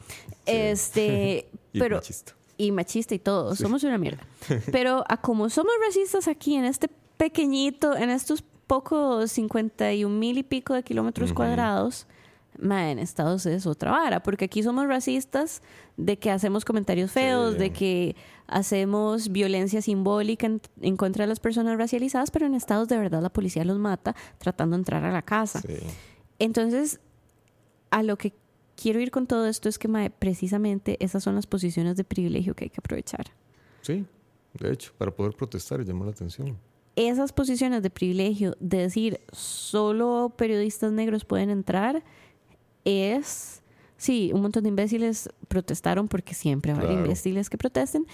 Este, Y pero machista. y machista y todo. Somos una mierda. Pero a como somos racistas aquí en este pequeñito, en estos pocos 51 mil y pico de kilómetros cuadrados, mae, en Estados es otra vara, porque aquí somos racistas de que hacemos comentarios feos, Sí. de que hacemos violencia simbólica en, en contra de las personas racializadas, pero en Estados de verdad la policía los mata tratando de entrar a la casa. Sí. Entonces, a lo que quiero ir con todo esto es que mae, precisamente esas son las posiciones de privilegio que hay que aprovechar. Sí. de hecho, para poder protestar y llamar la atención. Esas posiciones de privilegio de decir solo periodistas negros pueden entrar es, sí, un montón de imbéciles protestaron porque siempre habrá Claro. imbéciles que protesten,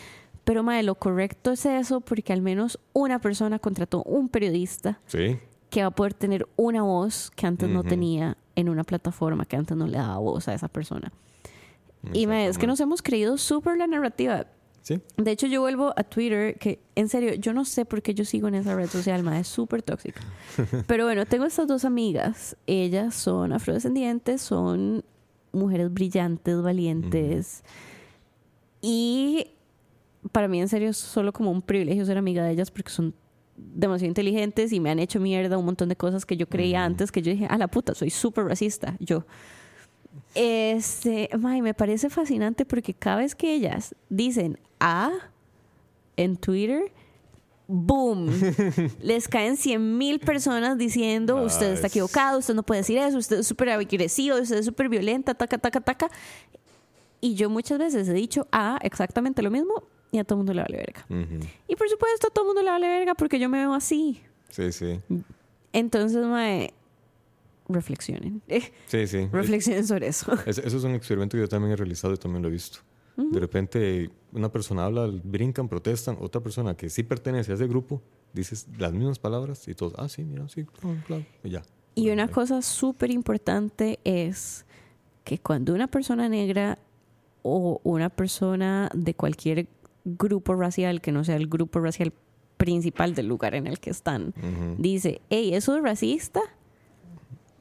pero mae, lo correcto es eso porque al menos una persona contrató un periodista Sí, que va a poder tener una voz que antes no Ujú. tenía en una plataforma que antes no le daba voz a esa persona. Y mae, es que nos hemos creído súper la narrativa. Sí, De hecho, yo vuelvo a Twitter, que en serio, yo no sé por qué yo sigo en esa red social, mae, es súper tóxica. Pero bueno, tengo estas dos amigas. Ellas son afrodescendientes, son mujeres brillantes, valientes. Y para mí, en serio, es solo como un privilegio ser amiga de ellas porque son demasiado inteligentes y me han hecho mierda un montón de cosas que yo creía antes que yo dije, a la puta, soy súper racista. Yo. Este, mae, me parece fascinante porque cada vez que ellas dicen A en Twitter, boom, les caen 100 mil personas diciendo, usted está equivocado, usted no puede decir eso, usted es súper agresivo, usted es súper violenta, taca, taca, taca. Y yo muchas veces he dicho A exactamente lo mismo y a todo el mundo le vale verga. ujú. Y por supuesto a todo el mundo le vale verga porque yo me veo así. sí, sí, Entonces, mae, reflexionen. sí, sí. reflexionen sobre eso. Es- eso es un experimento que yo también he realizado y también lo he visto. De repente una persona habla, brincan, protestan, otra persona que sí pertenece a ese grupo dice las mismas palabras y todos, ah, sí, mira, sí, claro, claro", y ya. Y una cosa súper importante es que cuando una persona negra o una persona de cualquier grupo racial que no sea el grupo racial principal del lugar en el que están, dice, hey, eso es racista,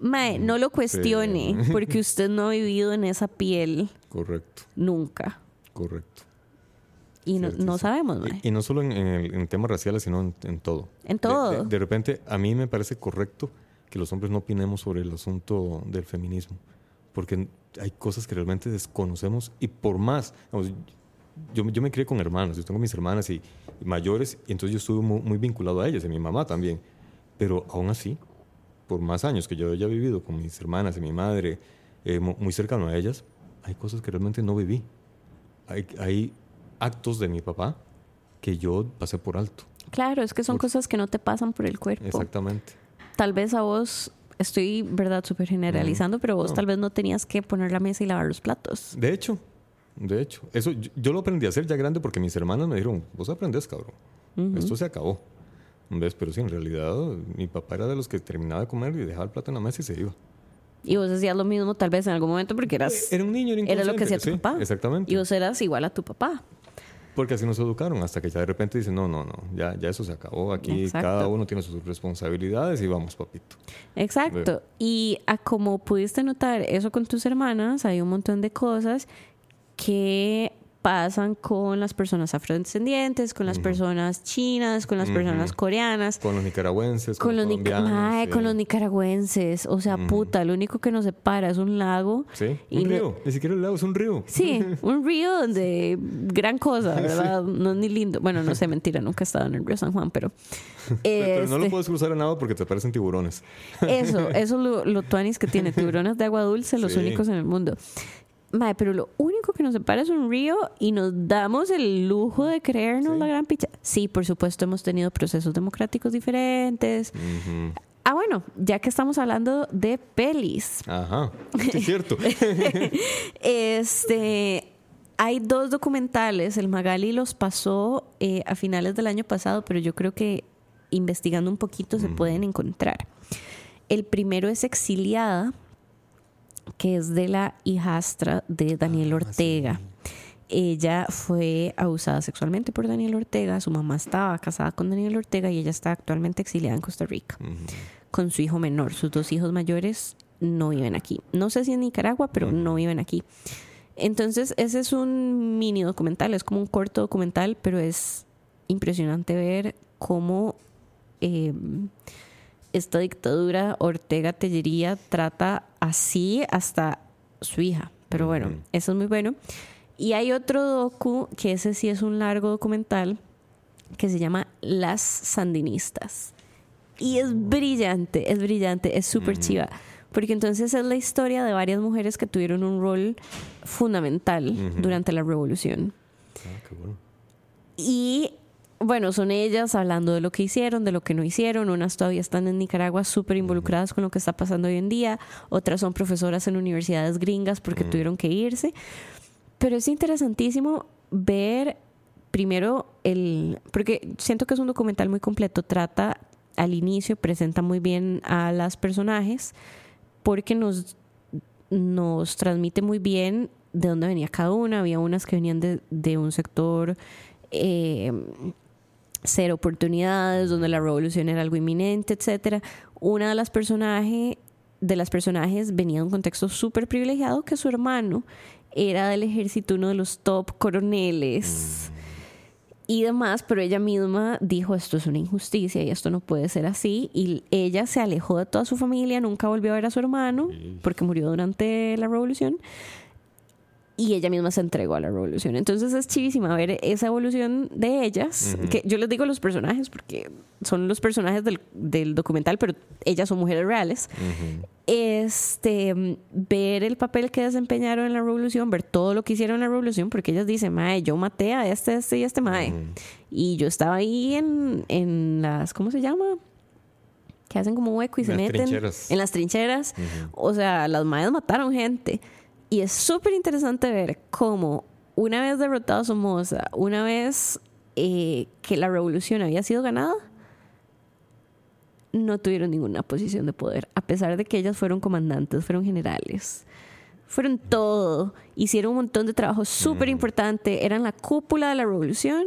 mae, no lo cuestione porque usted no ha vivido en esa piel Correcto, nunca. correcto. Y no, no sabemos, mae. Y, y no solo en, en el- en temas raciales, sino en, en todo. En De- todo. De, de repente, a mí me parece correcto que los hombres no opinemos sobre el asunto del feminismo, porque hay cosas que realmente desconocemos y por más, digamos, yo, yo me crié con hermanas, yo tengo mis hermanas y, y mayores, y entonces yo estuve muy, muy vinculado a ellas, y a mi mamá también, pero aún así, por más años que yo haya vivido con mis hermanas y mi madre, eh, mu- muy cercano a ellas, hay cosas que realmente no viví. Hay, hay actos de mi papá que yo pasé por alto. Claro, es que son cosas que no te pasan por el cuerpo. Exactamente. Tal vez a vos, estoy, verdad, súper generalizando, pero vos No. tal vez no tenías que poner la mesa y lavar los platos. De hecho, de hecho, eso yo, yo lo aprendí a hacer ya grande porque mis hermanas me dijeron, vos aprendés, cabrón. Esto se acabó. ¿Ves? Pero sí, en realidad, mi papá era de los que terminaba de comer y dejaba el plato en la mesa y se iba. Y vos hacías lo mismo tal vez en algún momento porque eras... Era un niño, era Era lo que hacía tu sí, papá. Exactamente. Y vos eras igual a tu papá. Porque así nos educaron, hasta que ya de repente dicen, no, no, no, ya, ya eso se acabó. Aquí Exacto. cada uno tiene sus responsabilidades y vamos, papito. Exacto. Y a como pudiste notar eso con tus hermanas, hay un montón de cosas que pasan con las personas afrodescendientes, con las personas chinas, con las personas coreanas, Con los nicaragüenses, con, los, colombianos. Sí. con los nicaragüenses. O sea, puta, lo único que nos separa es un lago. Sí, y un río. Ni siquiera el lago, es un río. Sí, un río donde gran cosa, ¿verdad? No es ni lindo. Bueno, no sé, mentira, nunca he estado en el río San Juan, pero... Pero no lo este, puedes cruzar a nada porque te parecen tiburones. Eso, eso es lo, lo tuanis que tiene. Tiburones de agua dulce, los Sí. únicos en el mundo. Mae, pero lo único que nos separa es un río y nos damos el lujo de creernos Sí. la gran picha. Sí, por supuesto, hemos tenido procesos democráticos diferentes. Ah, bueno, ya que estamos hablando de pelis, Ajá, es cierto. este, hay dos documentales. El Magali los pasó eh, a finales del año pasado, pero yo creo que investigando un poquito se pueden encontrar. El primero es Exiliada, que es de la hijastra de Daniel Ah, Ortega. Ella fue abusada sexualmente por Daniel Ortega. Su mamá estaba casada con Daniel Ortega y ella está actualmente exiliada en Costa Rica con su hijo menor. Sus dos hijos mayores no viven aquí. No sé si en Nicaragua, pero no viven aquí. Entonces, ese es un mini documental, es como un corto documental, pero es impresionante ver cómo eh, esta dictadura Ortega Tellería trata así hasta su hija. Pero bueno, eso es muy bueno. Y hay otro docu, que ese sí es un largo documental, que se llama Las Sandinistas. Y es brillante, es brillante, es súper chiva. Porque entonces es la historia de varias mujeres que tuvieron un rol fundamental durante la revolución. Ah, qué bueno. Y bueno, son ellas hablando de lo que hicieron, de lo que no hicieron. Unas todavía están en Nicaragua súper involucradas con lo que está pasando hoy en día. Otras son profesoras en universidades gringas porque tuvieron que irse. Pero es interesantísimo ver primero el... Porque siento que es un documental muy completo. Trata al inicio, presenta muy bien a las personajes porque nos, nos transmite muy bien de dónde venía cada una. Había unas que venían de, de un sector... Eh, cero oportunidades, donde la revolución era algo inminente, etcétera. Una de las personajes de las personajes venía de un contexto súper privilegiado que su hermano era del ejército uno de los top coroneles y demás, pero ella misma dijo esto es una injusticia y esto no puede ser así y ella se alejó de toda su familia, nunca volvió a ver a su hermano porque murió durante la revolución y ella misma se entregó a la revolución. Entonces es chivísima ver esa evolución de ellas, que yo les digo los personajes porque son los personajes del, del documental, pero ellas son mujeres reales. Este, ver el papel que desempeñaron en la revolución, ver todo lo que hicieron en la revolución, porque ellas dicen, mae, yo maté a este, este y este mae. Y yo estaba ahí en, en las, ¿cómo se llama? Que hacen como hueco y se meten en las trincheras. O sea, las maes mataron gente. Y es súper interesante ver cómo una vez derrotado Somoza, una vez eh, que la revolución había sido ganada, no tuvieron ninguna posición de poder, a pesar de que ellas fueron comandantes, fueron generales, fueron todo, hicieron un montón de trabajo súper importante, eran la cúpula de la revolución.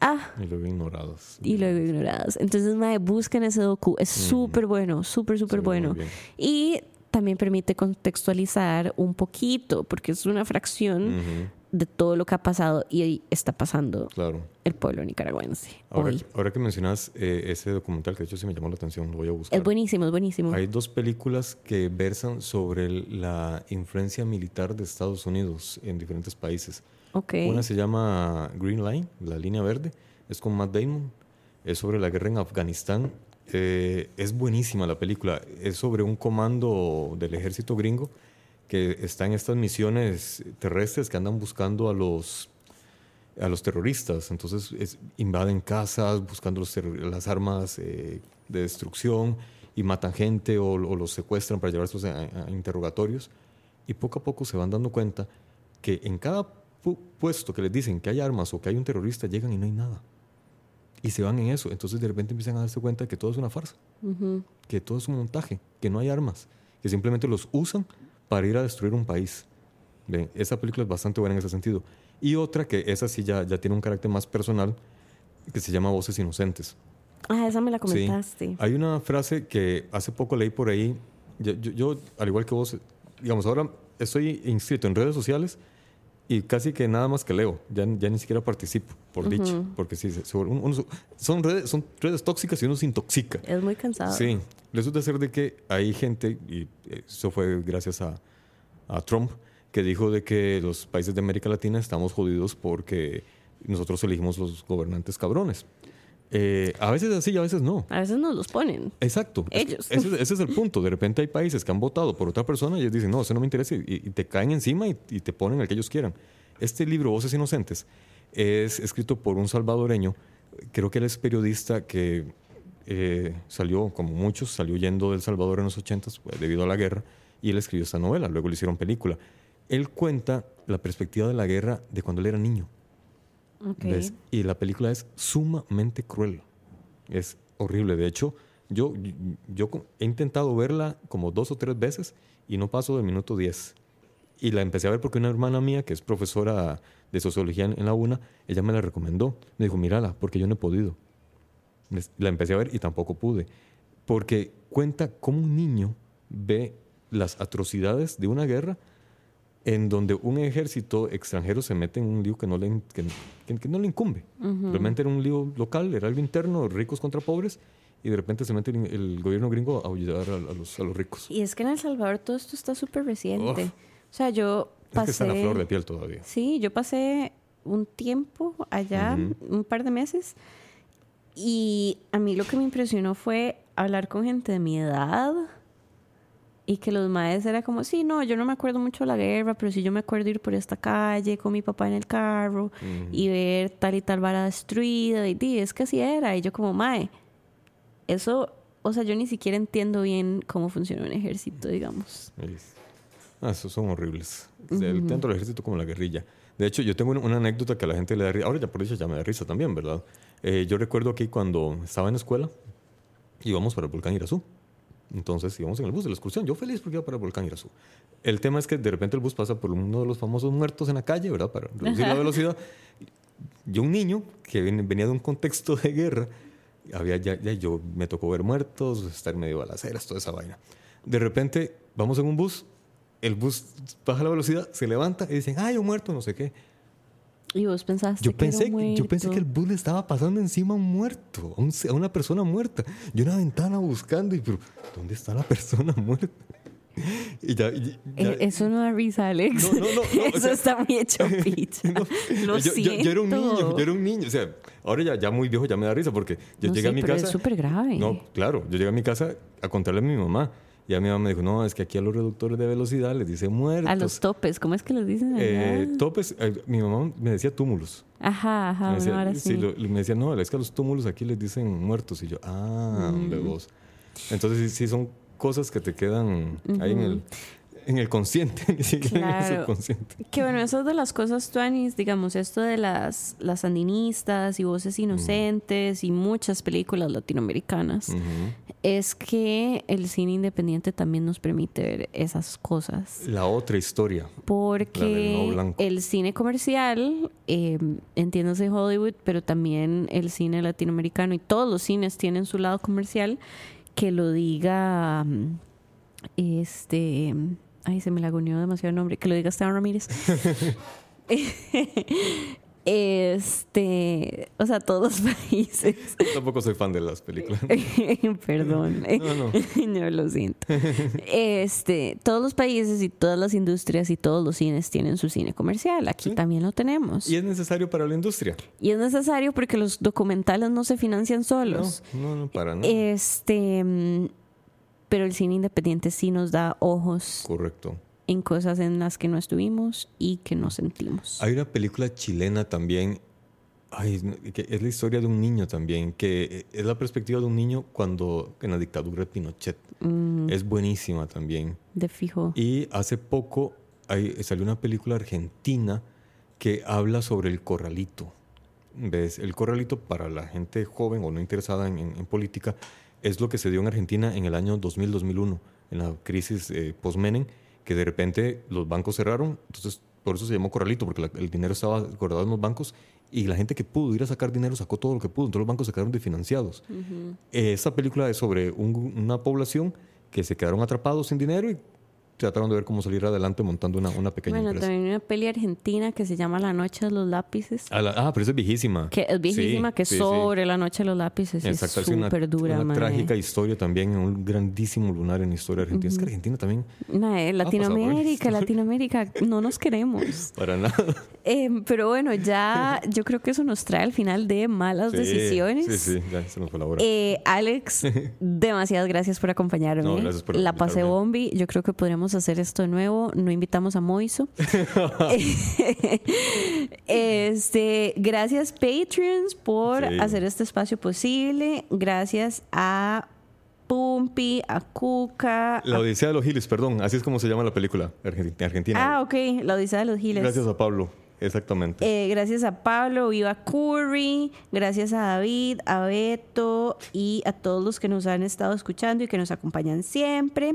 Ah, y luego ignorados. Y luego ignorados. Entonces, madre, busquen ese docu. Es súper bueno, súper, súper bueno. Y también permite contextualizar un poquito, porque es una fracción de todo lo que ha pasado y está pasando claro. el pueblo nicaragüense. Ahora, hoy. ahora que mencionas eh, ese documental, que de hecho sí me llamó la atención, lo voy a buscar. Es buenísimo, es buenísimo. Hay dos películas que versan sobre la influencia militar de Estados Unidos en diferentes países. Okay. Una se llama Green Line, la línea verde, es con Matt Damon, es sobre la guerra en Afganistán eh, es buenísima la película. Es sobre un comando del ejército gringo que está en estas misiones terrestres que andan buscando a los, a los terroristas. Entonces invaden casas buscando las armas eh, de destrucción y matan gente o, los secuestran para llevarlos a, a, interrogatorios. Y poco a poco se van dando cuenta que en cada puesto que les dicen que hay armas o que hay un terrorista, llegan y no hay nada y se van en eso. Entonces de repente empiezan a darse cuenta que todo es una farsa, que todo es un montaje, que no hay armas, que simplemente los usan para ir a destruir un país. ¿Ven? Esa película es bastante buena en ese sentido. Y otra que esa sí ya, ya tiene un carácter más personal, que se llama Voces Inocentes. Ah, esa me la comentaste. Hay una frase que hace poco leí por ahí. Yo, yo, al igual que vos, digamos, ahora estoy inscrito en redes sociales y casi que nada más que leo, ya, ya ni siquiera participo, por dicho, porque sí, son, redes, son redes tóxicas y uno se intoxica. Es muy cansado. Sí, resulta ser de que hay gente, y eso fue gracias a, a Trump, que dijo de que los países de América Latina estamos jodidos porque nosotros elegimos los gobernantes cabrones. Eh, a veces así y a veces no. A veces nos los ponen. Exacto. Ellos. Ese, es el punto. De repente hay países que han votado por otra persona y ellos dicen, no, eso no me interesa y, te caen encima y, te ponen el que ellos quieran. Este libro, Voces Inocentes, es escrito por un salvadoreño. Creo que él es periodista que eh, salió, como muchos, salió yendo del Salvador en los 80 pues, debido a la guerra y él escribió esta novela. Luego le hicieron película. Él cuenta la perspectiva de la guerra de cuando él era niño y la película es sumamente cruel. Es horrible. De hecho, yo, yo he intentado verla como dos o tres veces y no paso del minuto 10. Y la empecé a ver porque una hermana mía, que es profesora de sociología en la UNA, ella me la recomendó. Me dijo, mírala, porque yo no he podido. La empecé a ver y tampoco pude. Porque cuenta cómo un niño ve las atrocidades de una guerra en donde un ejército extranjero se mete en un lío que no le, que, no le incumbe. Realmente era un lío local, era algo interno, ricos contra pobres, y de repente se mete el, gobierno gringo a ayudar a, los, a, los, ricos. Y es que en El Salvador todo esto está súper reciente. O sea, yo pasé... Es que está en la flor de piel todavía. Sí, yo pasé un tiempo allá, un par de meses, y a mí lo que me impresionó fue hablar con gente de mi edad Y que los maes era como, sí, no, yo no me acuerdo mucho de la guerra, pero sí yo me acuerdo ir por esta calle con mi papá en el carro y ver tal y tal vara destruida. Y, di, es que así era. Y yo como, mae, eso, o sea, yo ni siquiera entiendo bien cómo funciona un ejército, digamos. Ah, esos son horribles. Sea, el- Tanto el ejército como la guerrilla. De hecho, yo tengo una, anécdota que a la gente le da risa. Ahora ya por eso ya me da risa también, ¿verdad? Eh, yo recuerdo que cuando estaba en la escuela, íbamos para el volcán Irazú. Entonces íbamos en el bus de la excursión. Yo feliz porque iba para el volcán Irazú. El tema es que de repente el bus pasa por uno de los famosos muertos en la calle, ¿verdad? Para reducir la velocidad. Yo, un niño que ven- venía de un contexto de guerra, había ya, ya yo me tocó ver muertos, estar medio balaceras, toda esa vaina. De repente vamos en un bus, el bus baja la velocidad, se levanta y dicen, ay, un muerto, no sé qué. Y vos pensaste Yo que era pensé, un yo pensé que el bus le estaba pasando encima a un muerto, a, un- a una persona muerta. Yo en la ventana buscando y, pero, ¿dónde está la persona muerta? Y ya, y ya- Eh, eso no da risa, Alex. No, no, no, no, o eso sea- está muy hecho picha. No, Lo yo, yo- yo era un niño, yo era un niño. O sea, ahora ya, ya muy viejo ya me da risa porque yo llegué a mi pero casa. es súper grave. No, claro, yo llegué a mi casa a contarle a mi mamá. Y a mi mamá me dijo, no, es que aquí a los reductores de velocidad les dice muertos. A los topes, ¿cómo es que les dicen? Eh, topes, eh, mi mamá me decía túmulos. ajá, ajá, me, decía, ahora sí, sí. lo- me decía, no, es que a los túmulos aquí les dicen muertos. Y yo, ah, Mm. hombre, vos. Entonces sí, sí son cosas que te quedan ahí en el, en el consciente, ni siquiera en el Claro. subconsciente. Que bueno, eso es de las cosas tuanis, digamos, esto de las, las sandinistas y voces inocentes y muchas películas latinoamericanas, es que el cine independiente también nos permite ver esas cosas. La otra historia. No Porque el cine comercial, eh, entiéndase Hollywood, pero también el cine latinoamericano y todos los cines tienen su lado comercial, que lo diga, mm, este, ay, se me laguneó demasiado el nombre, que lo diga Esteban Ramírez. Este, o sea, todos los países. Tampoco soy fan de las películas. Perdón. No, no. No, lo siento. Este, todos los países y todas las industrias y todos los cines tienen su cine comercial. Aquí Sí. también lo tenemos. Y es necesario para la industria. Y es necesario porque los documentales no se financian No, solos. no, no, para nada. Este, mm, pero el cine independiente sí nos da ojos Correcto. en cosas en las que no estuvimos y que no sentimos. Hay una película chilena también, ay, que es la historia de un niño también, que es la perspectiva de un niño cuando en la dictadura de Pinochet. Mm, Es buenísima también. de fijo. Y hace poco hay- salió una película argentina que habla sobre el corralito. ¿Ves? El corralito para la gente joven o no interesada en, en- en política es lo que se dio en Argentina en el año 2000-2001, en la crisis eh, post-Menem, que de repente los bancos cerraron, entonces por eso se llamó corralito, porque la- el dinero estaba guardado en los bancos y la gente que pudo ir a sacar dinero sacó todo lo que pudo, entonces los bancos se quedaron desfinanciados. Eh, Esta película es sobre un- una población que se quedaron atrapados sin dinero y trataron de ver cómo salir adelante montando una, una pequeña Bueno, empresa. también hay una peli argentina que se llama La Noche de los Lápices. Ah, la- ah, pero esa es viejísima. Que es viejísima, Sí, que es sí, sí. sobre la noche de los lápices. Exacto, es súper dura, una mae. trágica historia también, un grandísimo lunar en la historia argentina. Es que Argentina también, Mae, Latinoamérica, Latinoamérica, no nos queremos. para nada. Eh, pero bueno, ya yo creo que eso nos trae al final de malas Sí, decisiones. Sí, sí, ya se nos fue la hora. Eh, Alex, demasiadas gracias por acompañarme. No, gracias por La pasé bombi. Yo creo que podríamos hacer esto de nuevo. No invitamos a Moiso. este, gracias Patreons por Sí. hacer este espacio posible. Gracias a Pumpi, a Cuca. La a- Odisea de los Giles, perdón, así es como se llama la película argenti- argentina. Ah, ok, la Odisea de los Giles. Gracias a Pablo, exactamente. Eh, gracias a Pablo, Viva Curry, gracias a David, a Beto y a todos los que nos han estado escuchando y que nos acompañan siempre.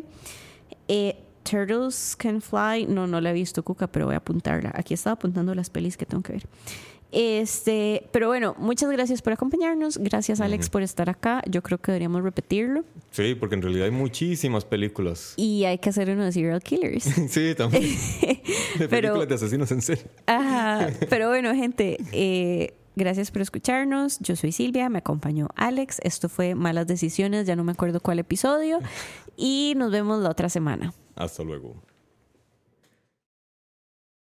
Eh, Turtles Can Fly, no, no la he visto, Cuca, pero voy a apuntarla. Aquí estaba apuntando las pelis que tengo que ver. Este, pero bueno, muchas gracias por acompañarnos. Gracias, Alex, por estar acá. Yo creo que deberíamos repetirlo. Sí, porque en realidad hay muchísimas películas. Y hay que hacer uno de Serial Killers. Sí, también. De Pero- películas de asesinos en serie. Ajá, pero bueno, gente, eh, gracias por escucharnos. Yo soy Silvia, me acompañó Alex. Esto fue Malas Decisiones, ya no me acuerdo cuál episodio. Y nos vemos la otra semana. Hasta luego.